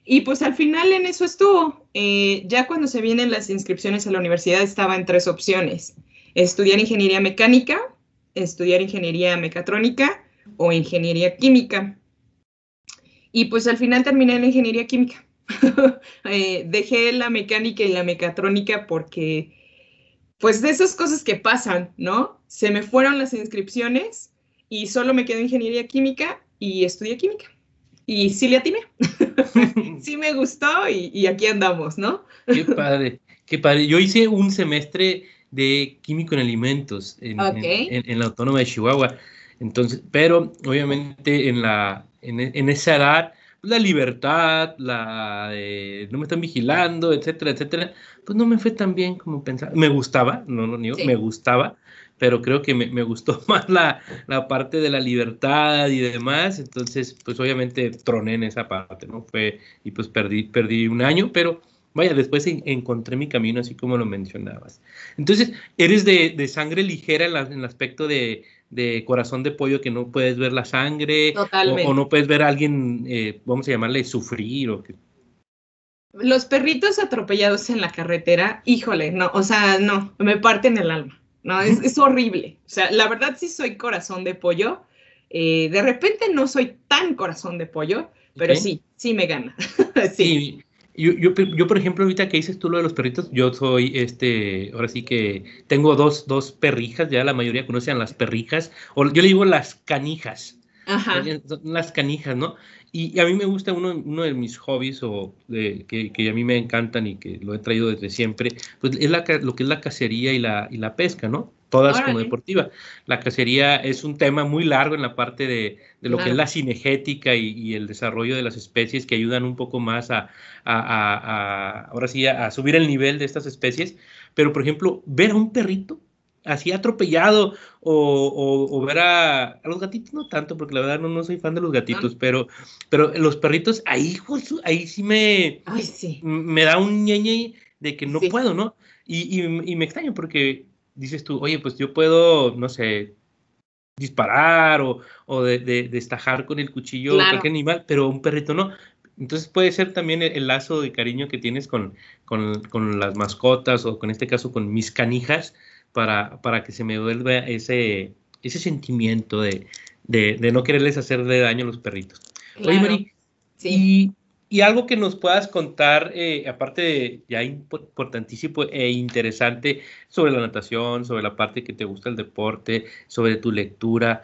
Y pues al final en eso estuvo. Eh, ya cuando se vienen las inscripciones a la universidad estaba en tres opciones. Estudiar ingeniería mecánica, estudiar ingeniería mecatrónica o ingeniería química. Y pues al final terminé en ingeniería química. *laughs* Eh, dejé la mecánica y la mecatrónica porque, pues de esas cosas que pasan, ¿no? Se me fueron las inscripciones y solo me quedó ingeniería química y estudié química. Y sí le atiné. *laughs* sí me gustó y, aquí andamos, ¿no? qué padre, qué padre. Yo hice un semestre de químico en alimentos en, la Autónoma de Chihuahua. Entonces, pero obviamente en, la, en, esa edad, la libertad, la no me están vigilando, etcétera, etcétera, pues no me fue tan bien como pensaba. Me gustaba, no lo niego, me gustaba, pero creo que me, me gustó *laughs* más la, la, parte de la libertad y demás, entonces pues obviamente troné en esa parte, ¿no? Fue, y pues perdí, perdí un año, pero Vaya, después encontré mi camino, así como lo mencionabas. Entonces, eres de, sangre ligera en, el aspecto de, corazón de pollo, que no puedes ver la sangre. O, no puedes ver a alguien, eh, vamos a llamarle, sufrir. O que... Los perritos atropellados en la carretera, híjole, no, o sea, no, me parten el alma. No, *laughs* es, horrible. O sea, la verdad sí soy corazón de pollo. Eh, de repente no soy tan corazón de pollo, pero sí, sí me gana. *laughs* sí. Yo, yo, yo, por ejemplo, ahorita que dices tú lo de los perritos, yo soy, este, ahora sí que tengo dos, dos perrijas, ya la mayoría conocen las perrijas, o yo le digo las canijas. Ajá. Las canijas, ¿no? Y, a mí me gusta uno, uno de mis hobbies o de, que, que, a mí me encantan y que lo he traído desde siempre, pues es la, lo que es la cacería y la, y la pesca, ¿no? Todas como deportiva. La cacería es un tema muy largo en la parte de, de lo que es la cinegética y, y, el desarrollo de las especies que ayudan un poco más a, a, a, ahora sí, a subir el nivel de estas especies. Pero, por ejemplo, ver a un perrito así atropellado o, o, ver a, los gatitos, no tanto, porque la verdad no, no soy fan de los gatitos, pero, pero los perritos, ahí, ahí sí me, me da un ñeñe de que no puedo, ¿no? Y, y, me extraño porque dices tú, oye, pues yo puedo, no sé, disparar o, o de, de, destajar con el cuchillo cualquier animal, pero un perrito no. Entonces puede ser también el, lazo de cariño que tienes con, con, con, las mascotas o con este caso con mis canijas, para, para que se me vuelva ese, ese sentimiento de, de, no quererles hacerle daño a los perritos. Oye, Mari, sí. y, algo que nos puedas contar, eh, aparte de ya importantísimo e interesante, sobre la natación, sobre la parte que te gusta el deporte, sobre tu lectura,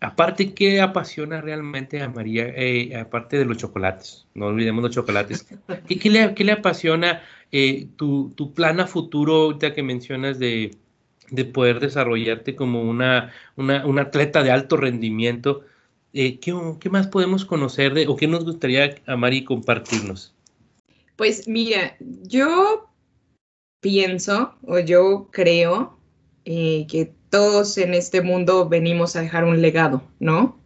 aparte, ¿qué apasiona realmente a María, eh, aparte de los chocolates? No olvidemos los chocolates. *laughs* ¿Qué, le, qué le, apasiona eh, tu, tu, plan a futuro, ahorita que mencionas de, de poder desarrollarte como una, una, una, atleta de alto rendimiento? Eh, ¿qué, ¿qué, más podemos conocer o qué nos gustaría a Mari compartirnos? Pues mira, yo pienso o yo creo eh, que todos en este mundo venimos a dejar un legado, ¿no?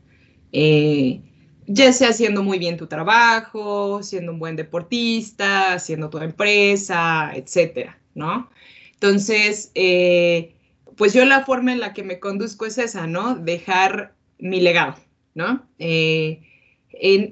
Eh, ya sea haciendo muy bien tu trabajo, siendo un buen deportista, haciendo tu empresa, etcétera, ¿no? Entonces, pues yo la forma en la que me conduzco es esa, ¿no? Dejar mi legado, ¿no? en,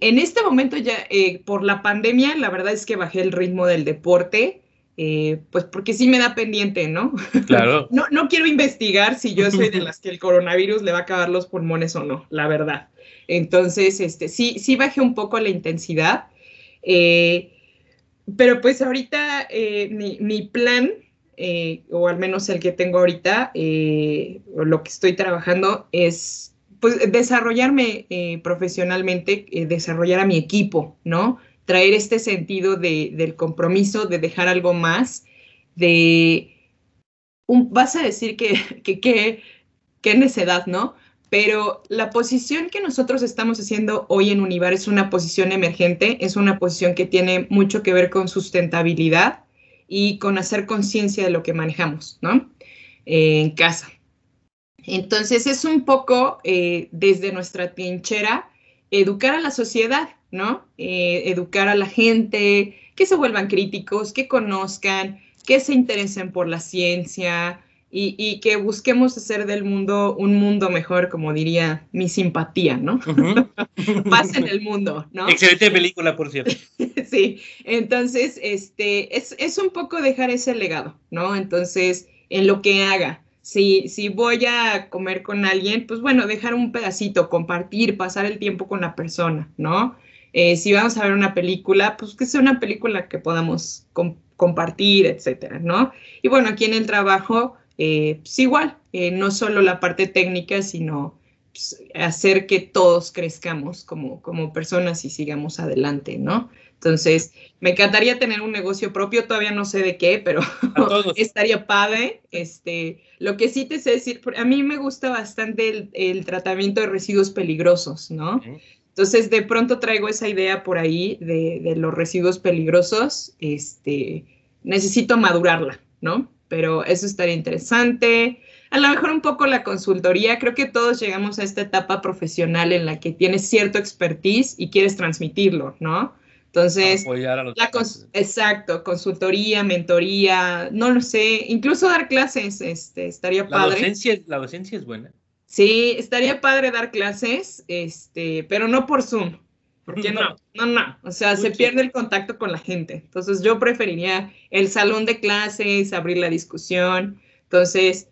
en, este momento ya, por la pandemia, la verdad es que bajé el ritmo del deporte eh, pues porque sí me da pendiente, ¿no? Claro. *laughs* no, no quiero investigar si yo soy de *laughs* las que el coronavirus le va a acabar los pulmones o no, la verdad. Entonces, este, sí, sí bajé un poco la intensidad. Eh, pero pues ahorita eh, mi, plan, o al menos el que tengo ahorita, o lo que estoy trabajando, es pues desarrollarme profesionalmente, desarrollar a mi equipo, ¿no? traer este sentido de, del compromiso, de dejar algo más, de, vas a decir *laughs* que, que, que, necedad, ¿no? Pero la posición que nosotros estamos haciendo hoy en Univar es una posición emergente, es una posición que tiene mucho que ver con sustentabilidad y con hacer conciencia de lo que manejamos, ¿no? Eh, en casa. Entonces es un poco eh, desde nuestra trinchera educar a la sociedad, ¿no? Eh, educar a la gente, que se vuelvan críticos, que conozcan, que se interesen por la ciencia y, que busquemos hacer del mundo un mundo mejor, como diría mi simpatía, ¿no? *laughs* Paz en el mundo, ¿no? Excelente película, por cierto. *laughs* sí, entonces, este, es, es un poco dejar ese legado, ¿no? Entonces, en lo que haga, si, si voy a comer con alguien, pues bueno, dejar un pedacito, compartir, pasar el tiempo con la persona, ¿no? Eh, si vamos a ver una película, pues que sea una película que podamos compartir, etcétera, ¿no? Y bueno, aquí en el trabajo, eh, pues igual, eh, no solo la parte técnica, sino hacer que todos crezcamos como, como personas y sigamos adelante, ¿no? Entonces, me encantaría tener un negocio propio, todavía no sé de qué, pero *laughs* estaría padre. Este, lo que sí te sé decir, a mí me gusta bastante el, tratamiento de residuos peligrosos, ¿no? Entonces, de pronto traigo esa idea por ahí de, de, los residuos peligrosos. Este, necesito madurarla, ¿no? Pero eso estaría interesante. A lo mejor un poco la consultoría. Creo que todos llegamos a esta etapa profesional en la que tienes cierto expertise y quieres transmitirlo, ¿no? Entonces, exacto, consultoría, mentoría, no lo sé, incluso dar clases, este, estaría padre. Docencia, la docencia es buena. Sí, estaría padre dar clases, este, pero no por Zoom, porque no, no, no, o sea, se pierde el contacto con la gente. Entonces, yo preferiría el salón de clases, abrir la discusión. Entonces,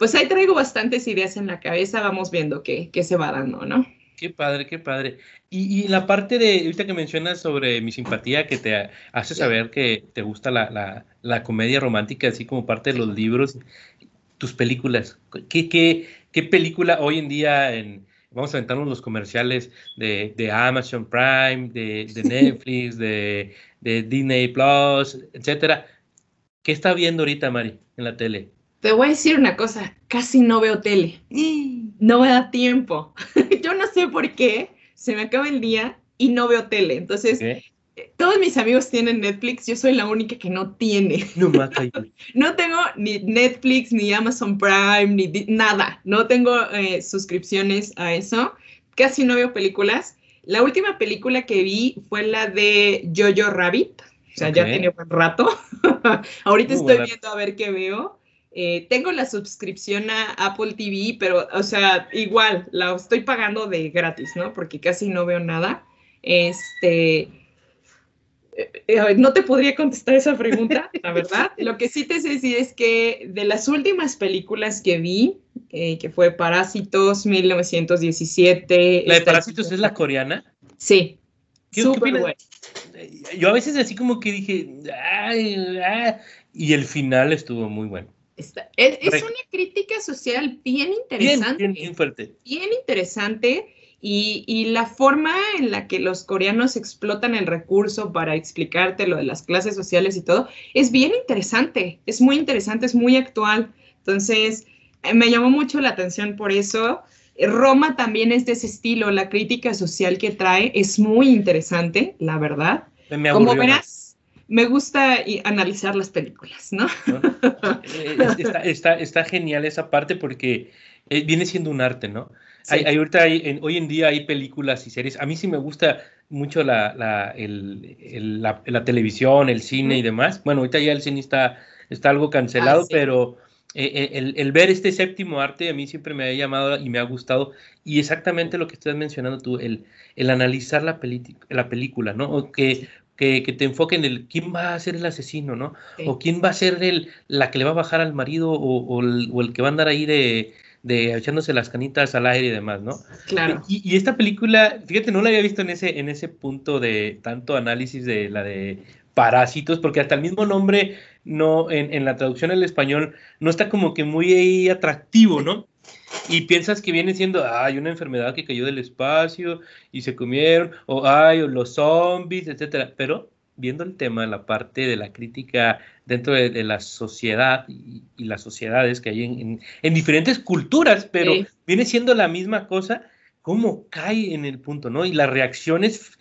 pues ahí traigo bastantes ideas en la cabeza, vamos viendo qué, qué se va dando, ¿no? Qué padre, qué padre. Y, la parte de, ahorita que mencionas sobre mi simpatía, que te hace saber que te gusta la, comedia romántica, así como parte de los libros, tus películas. ¿Qué, qué, película hoy en día, en, vamos a aventarnos los comerciales de, Amazon Prime, de, Netflix, de, de, Disney Plus, etcétera? ¿Qué está viendo ahorita, Mari, en la tele? Te voy a decir una cosa, casi no veo tele. *gasps* No me da tiempo. *laughs* Yo no sé por qué, se me acaba el día y no veo tele. Entonces, eh, todos mis amigos tienen Netflix, yo soy la única que no tiene. *laughs* No, *laughs* no tengo ni Netflix, ni Amazon Prime, ni nada. No tengo eh, suscripciones a eso. Casi no veo películas. La última película que vi fue la de Jojo Rabbit. O sea, ya tiene buen rato. Ahorita estoy viendo a ver qué veo. Eh, tengo la suscripción a Apple TV, pero, o sea, igual, la estoy pagando de gratis, ¿no? Porque casi no veo nada. Este, eh, eh, no te podría contestar esa pregunta, la *laughs* verdad. Lo que sí te sé decir es que de las últimas películas que vi, que fue Parásitos 1917. ¿La de Parásitos es la coreana? Sí. Súper bueno. Yo a veces así como que dije, ay, ah", y el final estuvo muy bueno. Es, una crítica social bien interesante. Bien, bien, fuerte. Bien interesante. Y, la forma en la que los coreanos explotan el recurso para explicarte lo de las clases sociales y todo, es bien interesante, es muy interesante, es muy actual. Entonces, eh, me llamó mucho la atención por eso. Roma también es de ese estilo, la crítica social que trae es muy interesante, la verdad. Como verás, me gusta analizar las películas, ¿no? Eh, está, está, genial esa parte porque eh, viene siendo un arte, ¿no? Hay, ahorita hay, hoy en día hay películas y series. A mí sí me gusta mucho la, la, la, televisión, el cine y demás. Bueno, ahorita ya el cine está, está algo cancelado, ah, pero eh, eh, el, el, ver este séptimo arte a mí siempre me ha llamado y me ha gustado. Y exactamente lo que estás mencionando tú, el, el analizar la, la película, ¿no? O que, que, que, te enfoque en el quién va a ser el asesino, ¿no? O quién va a ser el, la que le va a bajar al marido o, o, el, o el que va a andar ahí de, de echándose las canitas al aire y demás, ¿no? Claro. Y, y, esta película, fíjate, no la había visto en ese, en ese punto de tanto análisis de la de parásitos, porque hasta el mismo nombre no, en, en la traducción al español no está como que muy atractivo, ¿no? Y piensas que viene siendo, hay una enfermedad que cayó del espacio y se comieron, o hay los zombies, etcétera. Pero viendo el tema, la parte de la crítica dentro de, la sociedad y, las sociedades que hay en, en, diferentes culturas, pero viene siendo la misma cosa, cómo cae en el punto, ¿no? Y las reacciones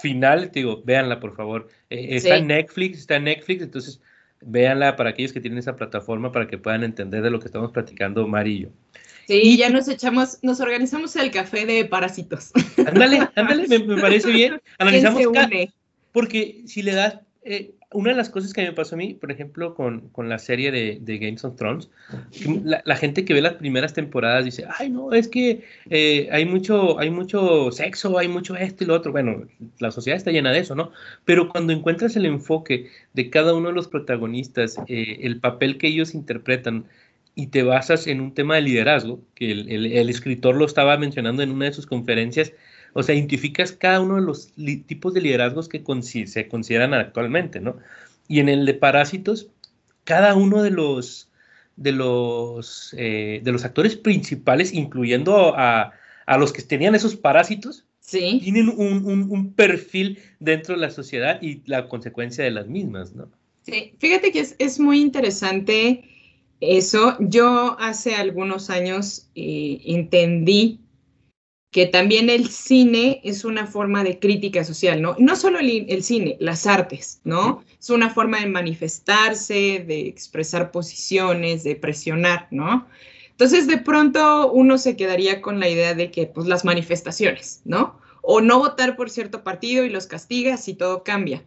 finales, te digo, véanla por favor. Eh, está en Netflix, está en Netflix, entonces véanla para aquellos que tienen esa plataforma para que puedan entender de lo que estamos platicando Mari y yo. Sí, ya nos echamos, nos organizamos el café de parásitos. Ándale, ándale, me, parece bien. *laughs* Analizamos porque si le das, eh, una de las cosas que me pasó a mí, por ejemplo, con, con la serie de, de, Games of Thrones, la, gente que ve las primeras temporadas dice, ay, no, es que eh, hay, mucho, hay mucho sexo, hay mucho esto y lo otro. Bueno, la sociedad está llena de eso, ¿no? Pero cuando encuentras el enfoque de cada uno de los protagonistas, eh, el papel que ellos interpretan, y te basas en un tema de liderazgo, que el, el, el escritor lo estaba mencionando en una de sus conferencias, o sea, identificas cada uno de los tipos de liderazgos que se consideran actualmente, ¿no? Y en el de parásitos, cada uno de los, de los, eh, de los actores principales, incluyendo a, los que tenían esos parásitos, tienen un, perfil dentro de la sociedad y la consecuencia de las mismas, ¿no? Sí, fíjate que es, muy interesante eso. Yo hace algunos años eh, entendí que también el cine es una forma de crítica social, ¿no? No solo el, cine, las artes, ¿no? Es una forma de manifestarse, de expresar posiciones, de presionar, ¿no? Entonces, de pronto uno se quedaría con la idea de que, pues, las manifestaciones, ¿no? O no votar por cierto partido y los castigas y todo cambia.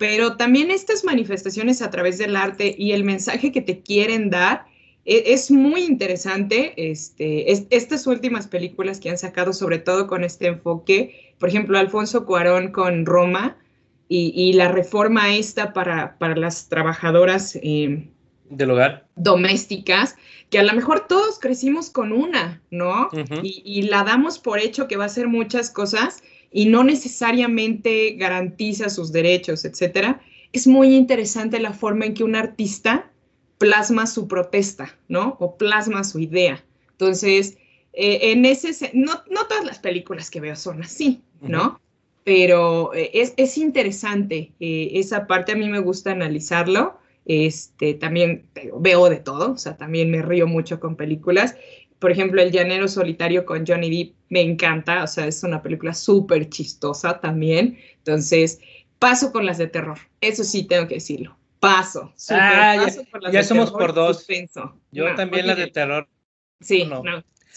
Pero también estas manifestaciones a través del arte y el mensaje que te quieren dar e, es muy interesante este, estas últimas películas que han sacado, sobre todo con este enfoque, por ejemplo, Alfonso Cuarón con Roma y, la reforma esta para, para las trabajadoras eh, del hogar domésticas, que a lo mejor todos crecimos con una, ¿no? y, y la damos por hecho que va a hacer muchas cosas y no necesariamente garantiza sus derechos, etcétera. Es muy interesante la forma en que un artista plasma su protesta, ¿no? O plasma su idea. Entonces, eh, en ese, no, no todas las películas que veo son así, ¿no? Pero eh, es, es, interesante, eh, esa parte a mí me gusta analizarlo. Este, también veo de todo, o sea, también me río mucho con películas. Por ejemplo, El Llanero Solitario con Johnny Depp me encanta, o sea, es una película súper chistosa también. Entonces, paso con las de terror, eso sí tengo que decirlo paso. Ah, ya, somos por dos. Yo también la de terror. Sí, no.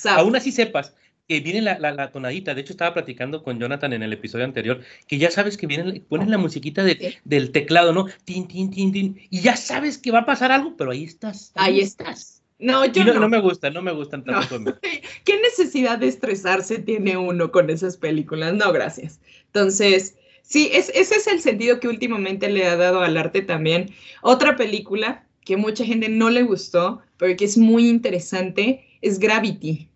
Aún así sepas que viene la, la, tonadita. De hecho, estaba platicando con Jonathan en el episodio anterior, que ya sabes que viene, ponen la musiquita de, del teclado, ¿no? Tin, tin, tin, tin. Y ya sabes que va a pasar algo, pero ahí estás. Ahí, estás. No, yo no, no, me gusta, no me gustan tanto. *laughs* ¿Qué necesidad de estresarse tiene uno con esas películas? No, gracias. Entonces, Sí, ese es el sentido que últimamente le ha dado al arte también. Otra película que mucha gente no le gustó, pero que es muy interesante, es Gravity.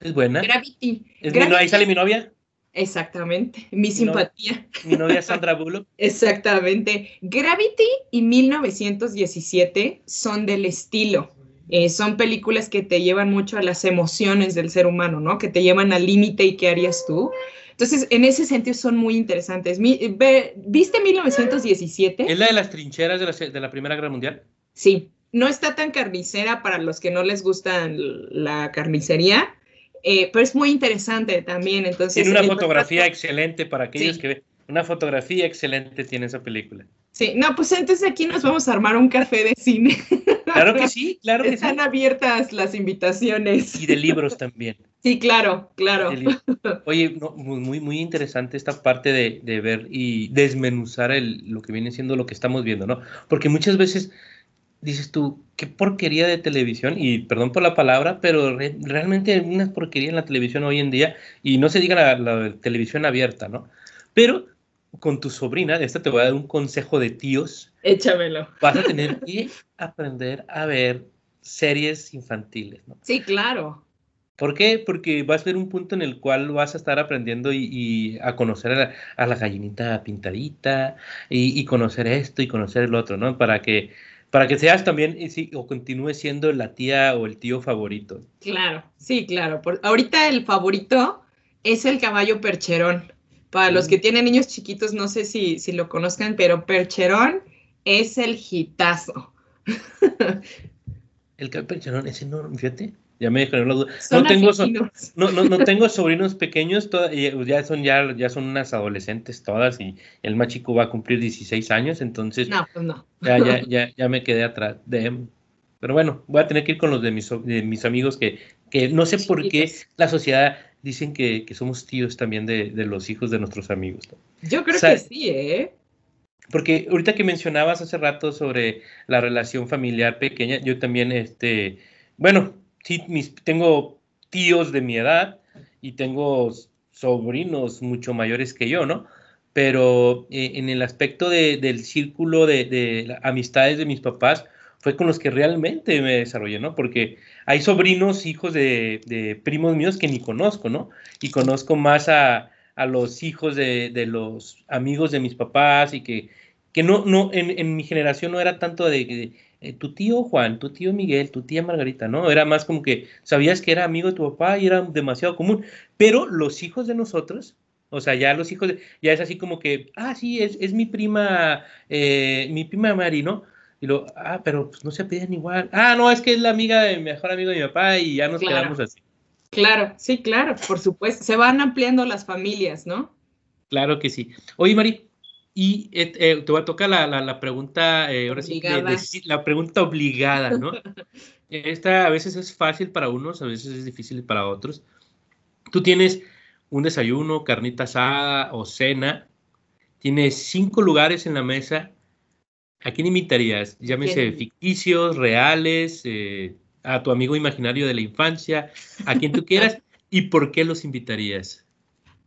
¿Es buena? Gravity. ¿Es Mi, ahí sale mi novia? Exactamente, mi, simpatía. mi novia *laughs* Sandra Bullock. Exactamente. Gravity y 1917 son del estilo. Eh, son películas que te llevan mucho a las emociones del ser humano, ¿no? Que te llevan al límite y qué harías tú. Entonces, en ese sentido son muy interesantes. ¿Viste 1917? ¿Es la de las trincheras de la, de la Primera Guerra Mundial? Sí, no está tan carnicera para los que no les gusta la carnicería, eh, pero es muy interesante también. Entonces, tiene una fotografía *laughs* excelente para aquellos que ven. Una fotografía excelente tiene esa película. Sí, no, pues entonces aquí nos vamos a armar un café de cine. *laughs* Claro que sí, claro que Están abiertas las invitaciones. Y de libros también. *laughs* Sí, claro, claro. Oye, muy, muy interesante esta parte de, de ver y desmenuzar el, lo que viene siendo lo que estamos viendo, ¿no? Porque muchas veces dices tú, qué porquería de televisión, y perdón por la palabra, pero realmente hay una porquería en la televisión hoy en día, y no se diga la, televisión abierta, ¿no? Pero con tu sobrina, esta te voy a dar un consejo de tíos. Échamelo. Vas a tener que aprender a ver series infantiles, ¿no? Sí, claro. ¿Por qué? Porque vas a ver un punto en el cual vas a estar aprendiendo y, a conocer a la, gallinita pintadita y, y, conocer esto y conocer el otro, ¿no? Para que para que seas también o continúe siendo la tía o el tío favorito. Claro, sí, claro. Por, ahorita el favorito es el caballo percherón. Para los que tienen niños chiquitos, no sé si, si lo conozcan, pero percherón es el hitazo. *laughs* el percherón es enorme, fíjate. Ya me dejaron la duda. No tengo, no, no, no, tengo sobrinos pequeños, ya son, ya, ya son unas adolescentes todas y el más chico va a cumplir 16 años, entonces no, pues no. Ya, ya, *laughs* ya, ya me quedé atrás de Pero bueno, voy a tener que ir con los de mis, de mis amigos que, que no sé por qué la sociedad dicen que, que somos tíos también de, de, los hijos de nuestros amigos. Yo creo que sí, ¿eh? Porque ahorita que mencionabas hace rato sobre la relación familiar pequeña, yo también, este, bueno, sí, mis, tengo tíos de mi edad y tengo sobrinos mucho mayores que yo, ¿no? Pero eh, en el aspecto del círculo de, amistades de mis papás, fue con los que realmente me desarrollé, ¿no? Porque hay sobrinos, hijos de, primos míos que ni conozco, ¿no? Y conozco más a, los hijos de, los amigos de mis papás y que, que no, no, en, mi generación no era tanto de, eh, tu tío Juan, tu tío Miguel, tu tía Margarita, ¿no? Era más como que sabías que era amigo de tu papá y era demasiado común. Pero los hijos de nosotros, o sea, ya los hijos, ya es así como que, ah, sí, es, es mi prima, eh, mi prima Mari, ¿no? Y lo, ah, pero pues no se piden igual. Ah, no, es que es la amiga de mejor amigo de mi papá y ya nos quedamos así. Claro, sí, claro, por supuesto. Se van ampliando las familias, ¿no? Claro que sí. Oye, Mari, y eh, eh, te va a tocar la, la, pregunta, eh, ahora sí, la pregunta obligada, ¿no? *laughs* Esta a veces es fácil para unos, a veces es difícil para otros. Tú tienes un desayuno, carnita asada o cena, tienes cinco lugares en la mesa. ¿A quién invitarías? Llámese ficticios, reales, a tu amigo imaginario de la infancia, a quien tú quieras, *laughs* y por qué los invitarías.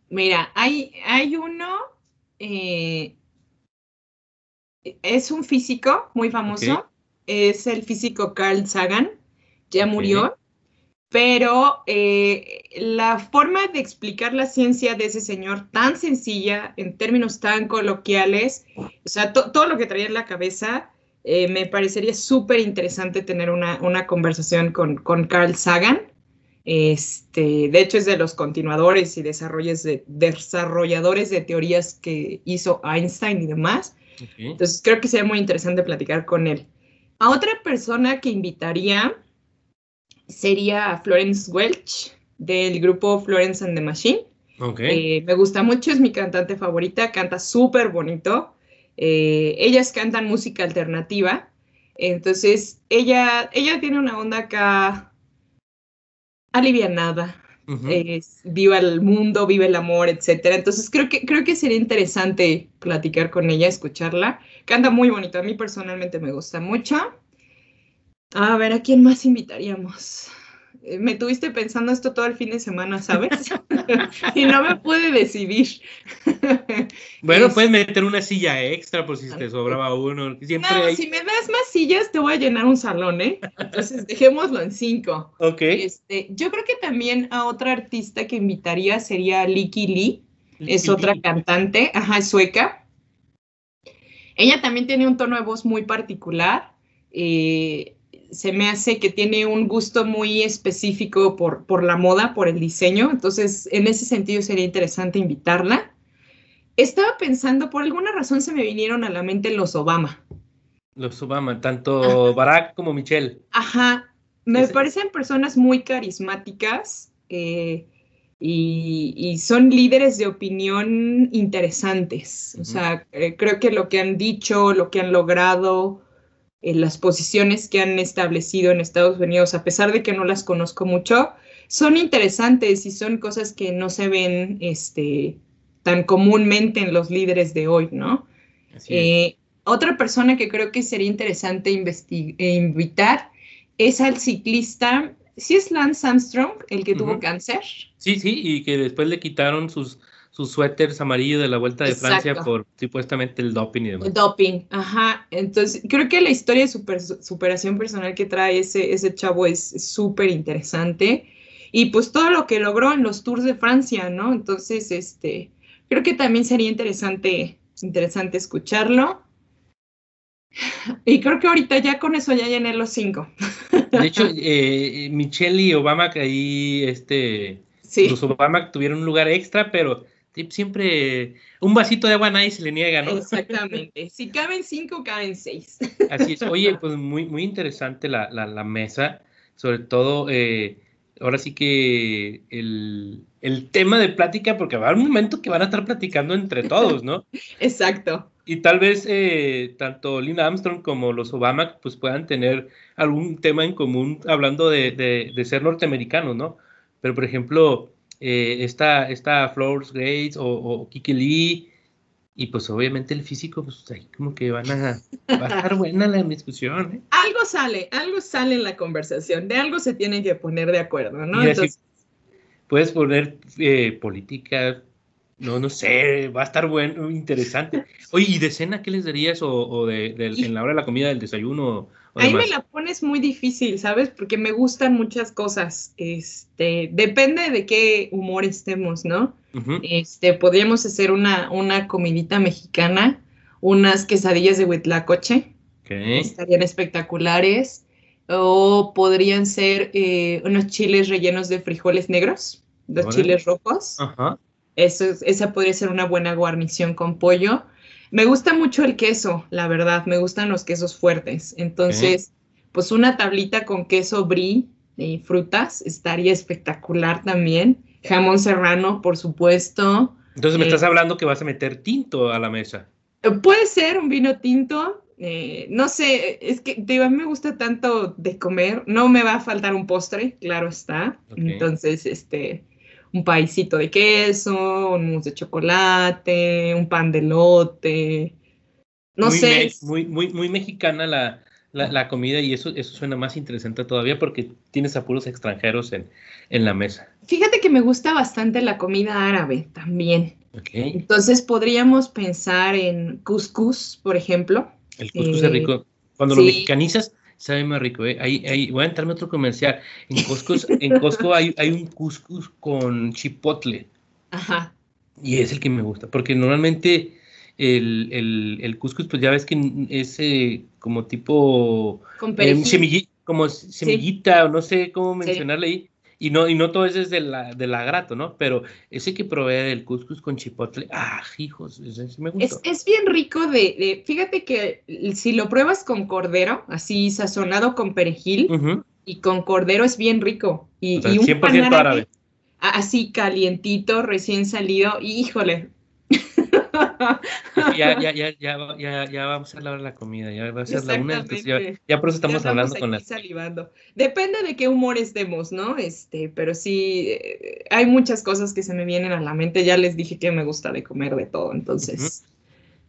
Mira, hay, hay uno es un físico muy famoso, es el físico Carl Sagan, ya murió, pero eh, la forma de explicar la ciencia de ese señor tan sencilla, en términos tan coloquiales, o sea, todo lo que traía en la cabeza, eh, me parecería súper interesante tener una, conversación con, con, Carl Sagan. Este, de hecho, es de los continuadores y de, desarrolladores de teorías que hizo Einstein y demás. Entonces creo que sería muy interesante platicar con él. A otra persona que invitaría sería Florence Welch del grupo Florence and the Machine. Eh, me gusta mucho, es mi cantante favorita, canta súper bonito. Eh, ellas cantan música alternativa. Entonces, ella, ella tiene una onda acá alivianada, viva el mundo, vive el amor, etcétera. Entonces creo que, creo que sería interesante platicar con ella, escucharla. Canta muy bonito, a mí personalmente me gusta mucho. A ver, ¿a quién más invitaríamos? Eh, me tuviste pensando esto todo el fin de semana, ¿sabes? *laughs* y no me pude decidir. *laughs* bueno, puedes meter una silla extra por si te sobraba uno. Siempre no, si me das más sillas, te voy a llenar un salón, ¿eh? Entonces, dejémoslo en cinco. Ok. Este, yo creo que también a otra artista que invitaría sería Licky Lee. es otra cantante, ajá, sueca. Ella también tiene un tono de voz muy particular. Eh, se me hace que tiene un gusto muy específico por, por la moda, por el diseño, entonces en ese sentido sería interesante invitarla. Estaba pensando, por alguna razón se me vinieron a la mente los Obama. Los Obama, tanto Barack como Michelle. Ajá, me parecen personas muy carismáticas eh, y, son líderes de opinión interesantes. O sea, eh, creo que lo que han dicho, lo que han logrado, eh, las posiciones que han establecido en Estados Unidos, a pesar de que no las conozco mucho, son interesantes y son cosas que no se ven este, tan comúnmente en los líderes de hoy, ¿no? otra persona que creo que sería interesante invitar es al ciclista, ¿sí es Lance Armstrong el que tuvo cáncer? Sí, sí, y que después le quitaron sus, sus suéteres amarillos de la Vuelta de Francia por supuestamente el doping y demás. El doping, ajá. Entonces, creo que la historia de superación personal que trae ese, ese chavo es súper interesante. Y pues todo lo que logró en los Tours de Francia, ¿no? Entonces, este, creo que también sería interesante, interesante escucharlo. Y creo que ahorita ya con eso ya llené los cinco. De hecho, eh, Michelle y Obama, que ahí este, los Obama tuvieron un lugar extra, pero siempre un vasito de agua nadie se le niega, ¿no? Exactamente. Si caben cinco, caben seis. Así es. Oye, pues muy, muy interesante la, la, mesa, sobre todo, eh, ahora sí que el, el tema de plática, porque va a haber un momento que van a estar platicando entre todos, ¿no? *laughs* Exacto y tal vez eh, tanto Lina Armstrong como los Obama pues puedan tener algún tema en común hablando de, ser norteamericanos, ¿no? Pero por ejemplo, eh, esta, esta Flores Grace o, Kiki Lee, y pues obviamente el físico, pues ahí como que van a, va a estar buena la discusión. ¿eh? Algo sale, algo sale en la conversación, de algo se tienen que poner de acuerdo, ¿no? Entonces, puedes poner eh, política, no, no sé, va a estar bueno, interesante. Oye, ¿y de cena qué les darías o, de, en la hora de la comida, del desayuno? Ahí me la pones muy difícil, ¿sabes? Porque me gustan muchas cosas. Este, depende de qué humor estemos, ¿no? Este, podríamos hacer una, una comidita mexicana, unas quesadillas de huitlacoche. Estarían espectaculares. O podrían ser eh, unos chiles rellenos de frijoles negros, dos chiles rojos. Ajá esa podría ser una buena guarnición con pollo. Me gusta mucho el queso, la verdad, me gustan los quesos fuertes. Entonces, pues una tablita con queso brie y frutas estaría espectacular también. Jamón serrano, por supuesto. Entonces me estás eh, hablando que vas a meter tinto a la mesa. Eh, puede ser un vino tinto. Eh, no sé, es que a mí me gusta tanto de comer. No me va a faltar un postre, claro está. Entonces, este, un paisito de queso, un mousse de chocolate, un pan de lote. No sé. muy, muy, muy mexicana la, la, comida y eso, eso suena más interesante todavía porque tienes apuros extranjeros en, en la mesa. Fíjate que me gusta bastante la comida árabe también. Entonces podríamos pensar en couscous, por ejemplo. El couscous es rico. Cuando lo mexicanizas, sabe más rico. ¿eh? Ahí, ahí, voy a entrarme otro comercial. En Costco, en Costco hay, hay un couscous con chipotle. Ajá. Y es el que me gusta, porque normalmente el, el, el couscous, pues ya ves que es eh, como tipo... Con eh, semillita, como semillita, o no sé cómo mencionarle ahí. Y no, y no todo es de la, de la grato, ¿no? Pero ese que provee el couscous con chipotle, ah, hijos, ese me gusta. Es, es, bien rico de, fíjate que si lo pruebas con cordero, así sazonado con perejil, y con cordero es bien rico. Y, o sea, y un 100% árabe. Así calientito, recién salido, híjole, *laughs* *laughs* ya, ya, ya, ya, ya, ya vamos a hablar de la comida, ya va a ser la una, ya, por eso estamos hablando con la... salivando. Depende de qué humor estemos, ¿no? Este, pero sí, eh, hay muchas cosas que se me vienen a la mente, ya les dije que me gusta de comer de todo, entonces...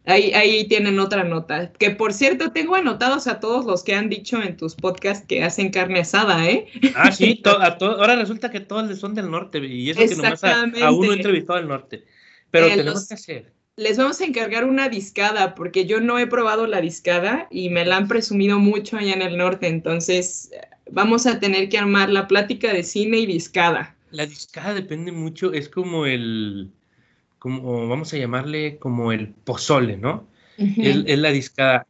Ahí, ahí tienen otra nota. Que por cierto, tengo anotados a todos los que han dicho en tus podcasts que hacen carne asada, ¿eh? Ah, sí, ahora resulta que todos son del norte y eso que nomás a, a uno entrevistado del norte. Pero eh, tenemos que hacer les vamos a encargar una discada, porque yo no he probado la discada y me la han presumido mucho allá en el norte, entonces vamos a tener que armar la plática de cine y discada. La discada depende mucho, es como el, como vamos a llamarle como el pozole, ¿no? es, la discada.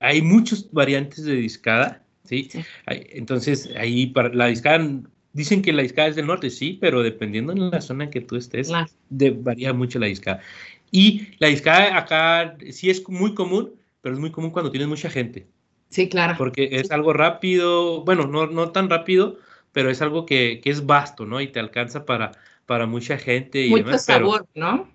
Hay muchas variantes de discada. ¿sí? Entonces, ahí para la discada, dicen que la discada es del norte, sí, pero dependiendo en la zona en que tú estés, varía mucho la discada. Y la discada acá sí es muy común, pero es muy común cuando tienes mucha gente. Sí, claro. Porque es algo rápido, bueno, no, no tan rápido, pero es algo que, que, es vasto, ¿no? Y te alcanza para, para mucha gente. Y Mucho sabor, ¿no?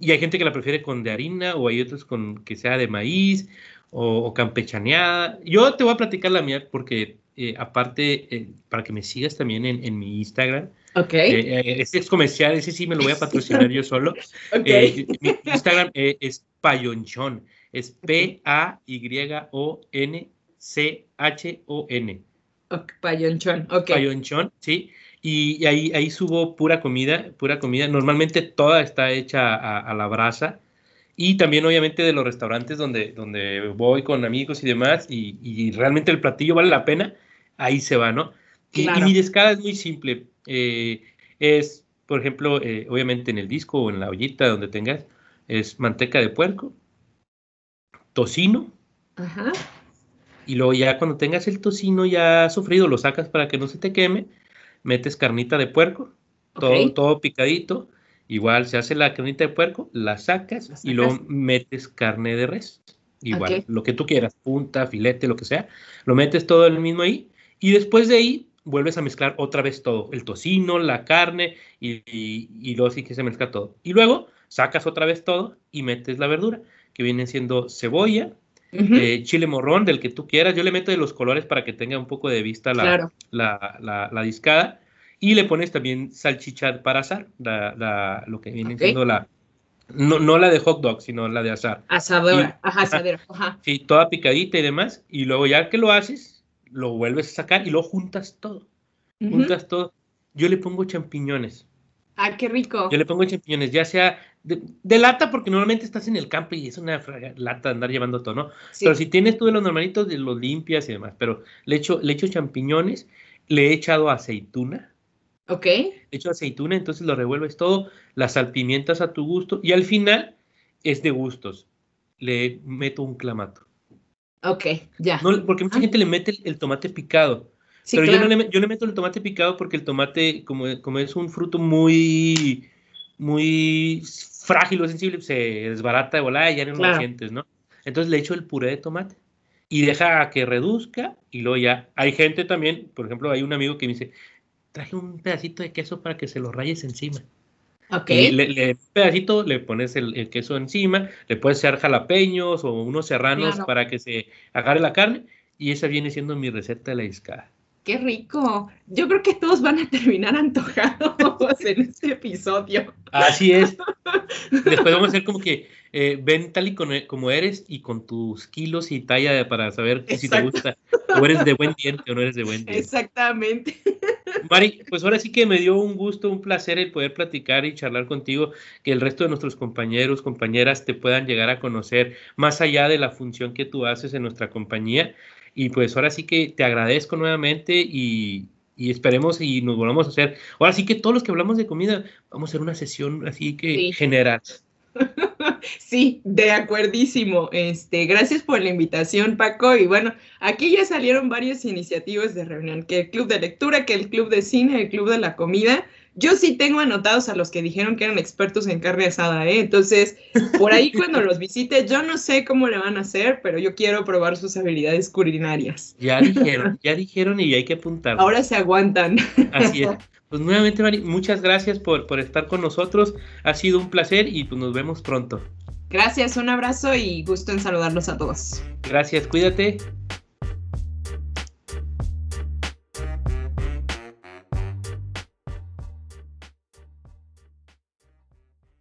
Y hay gente que la prefiere con de harina o hay otros con que sea de maíz o, campechaneada. Yo te voy a platicar la mía porque eh, aparte, eh, para que me sigas también en, en mi Instagram. Ok. Eh, ese es comercial, ese sí me lo voy a *laughs* patrocinar yo solo. *laughs* Okay. mi Instagram es Payonchón. Es P-A-Y-O-N-C-H-O-N. Payonchón, ok. Payonchón, sí. Y, ahí, ahí subo pura comida, pura comida. Normalmente toda está hecha a, la brasa. Y también obviamente de los restaurantes donde, donde voy con amigos y demás. Y, realmente el platillo vale la pena. Ahí se va, ¿no? Y, mi descada es muy simple. Eh, es, por ejemplo, eh, obviamente en el disco o en la ollita donde tengas, es manteca de puerco, tocino. Ajá. Y luego ya cuando tengas el tocino ya sofrido, lo sacas para que no se te queme, metes carnita de puerco, todo, todo picadito. Igual se hace la carnita de puerco, la sacas, y luego metes carne de res. Igual, lo que tú quieras, punta, filete, lo que sea. Lo metes todo el mismo ahí. Y después de ahí vuelves a mezclar otra vez todo. El tocino, la carne, y, y luego sí que se mezcla todo. Y luego sacas otra vez todo y metes la verdura, que viene siendo cebolla, eh, chile morrón, del que tú quieras. Yo le meto de los colores para que tenga un poco de vista la, la, discada. Y le pones también salchicha para asar, lo que viene siendo la, no, no, la de hot dog, sino la de asar. Asadora, ajá, asadera, *laughs* ajá. Sí, toda picadita y demás. Y luego ya que lo haces, lo vuelves a sacar y lo juntas todo. Juntas todo. Yo le pongo champiñones. Ah, qué rico. Yo le pongo champiñones, ya sea de, lata, porque normalmente estás en el campo y es una lata andar llevando todo, ¿no? Pero si tienes tú de los normalitos, de los limpias y demás. Pero le echo, le echo champiñones, le he echado aceituna. Ok. Le echo aceituna, entonces lo revuelves todo, las salpimientas a tu gusto y al final es de gustos. Le meto un clamato. Ok, ya. porque mucha ah. gente le mete el tomate picado. Pero yo, no le, yo le meto el tomate picado porque el tomate, como, como es un fruto muy, muy frágil o sensible, se desbarata de volada y ya no lo sientes, ¿no? Entonces le echo el puré de tomate y deja que reduzca y luego ya. Hay gente también, por ejemplo, hay un amigo que me dice, traje un pedacito de queso para que se lo rayes encima. Y le, un pedacito, le pones el, queso encima, le puedes echar jalapeños o unos serranos para que se agarre la carne y esa viene siendo mi receta de la discada qué rico. Yo creo que todos van a terminar antojados en este episodio. Así es. Después vamos a hacer como que eh, ven tal y como eres y con tus kilos y talla para saber si te gusta. O eres de buen diente o no eres de buen diente. Exactamente. Mari, pues ahora sí que me dio un gusto, un placer el poder platicar y charlar contigo, que el resto de nuestros compañeros, compañeras te puedan llegar a conocer más allá de la función que tú haces en nuestra compañía. Y pues ahora sí que te agradezco nuevamente y, esperemos y nos volvamos a hacer. Ahora sí que todos los que hablamos de comida, vamos a hacer una sesión así que general. *laughs* Sí, de acuerdísimo. Este, gracias por la invitación, Paco. Y bueno, aquí ya salieron varias iniciativas de reunión, que el club de lectura, que el club de cine, el club de la comida. Yo sí tengo anotados a los que dijeron que eran expertos en carne asada, ¿eh? Entonces, por ahí *laughs* cuando los visite, yo no sé cómo le van a hacer, pero yo quiero probar sus habilidades culinarias. Ya dijeron, ya dijeron y hay que apuntar. Ahora se aguantan. Así es. *laughs* Pues nuevamente, Mari, muchas gracias por, por estar con nosotros. Ha sido un placer y pues nos vemos pronto. Gracias, un abrazo y gusto en saludarlos a todos. Gracias, cuídate.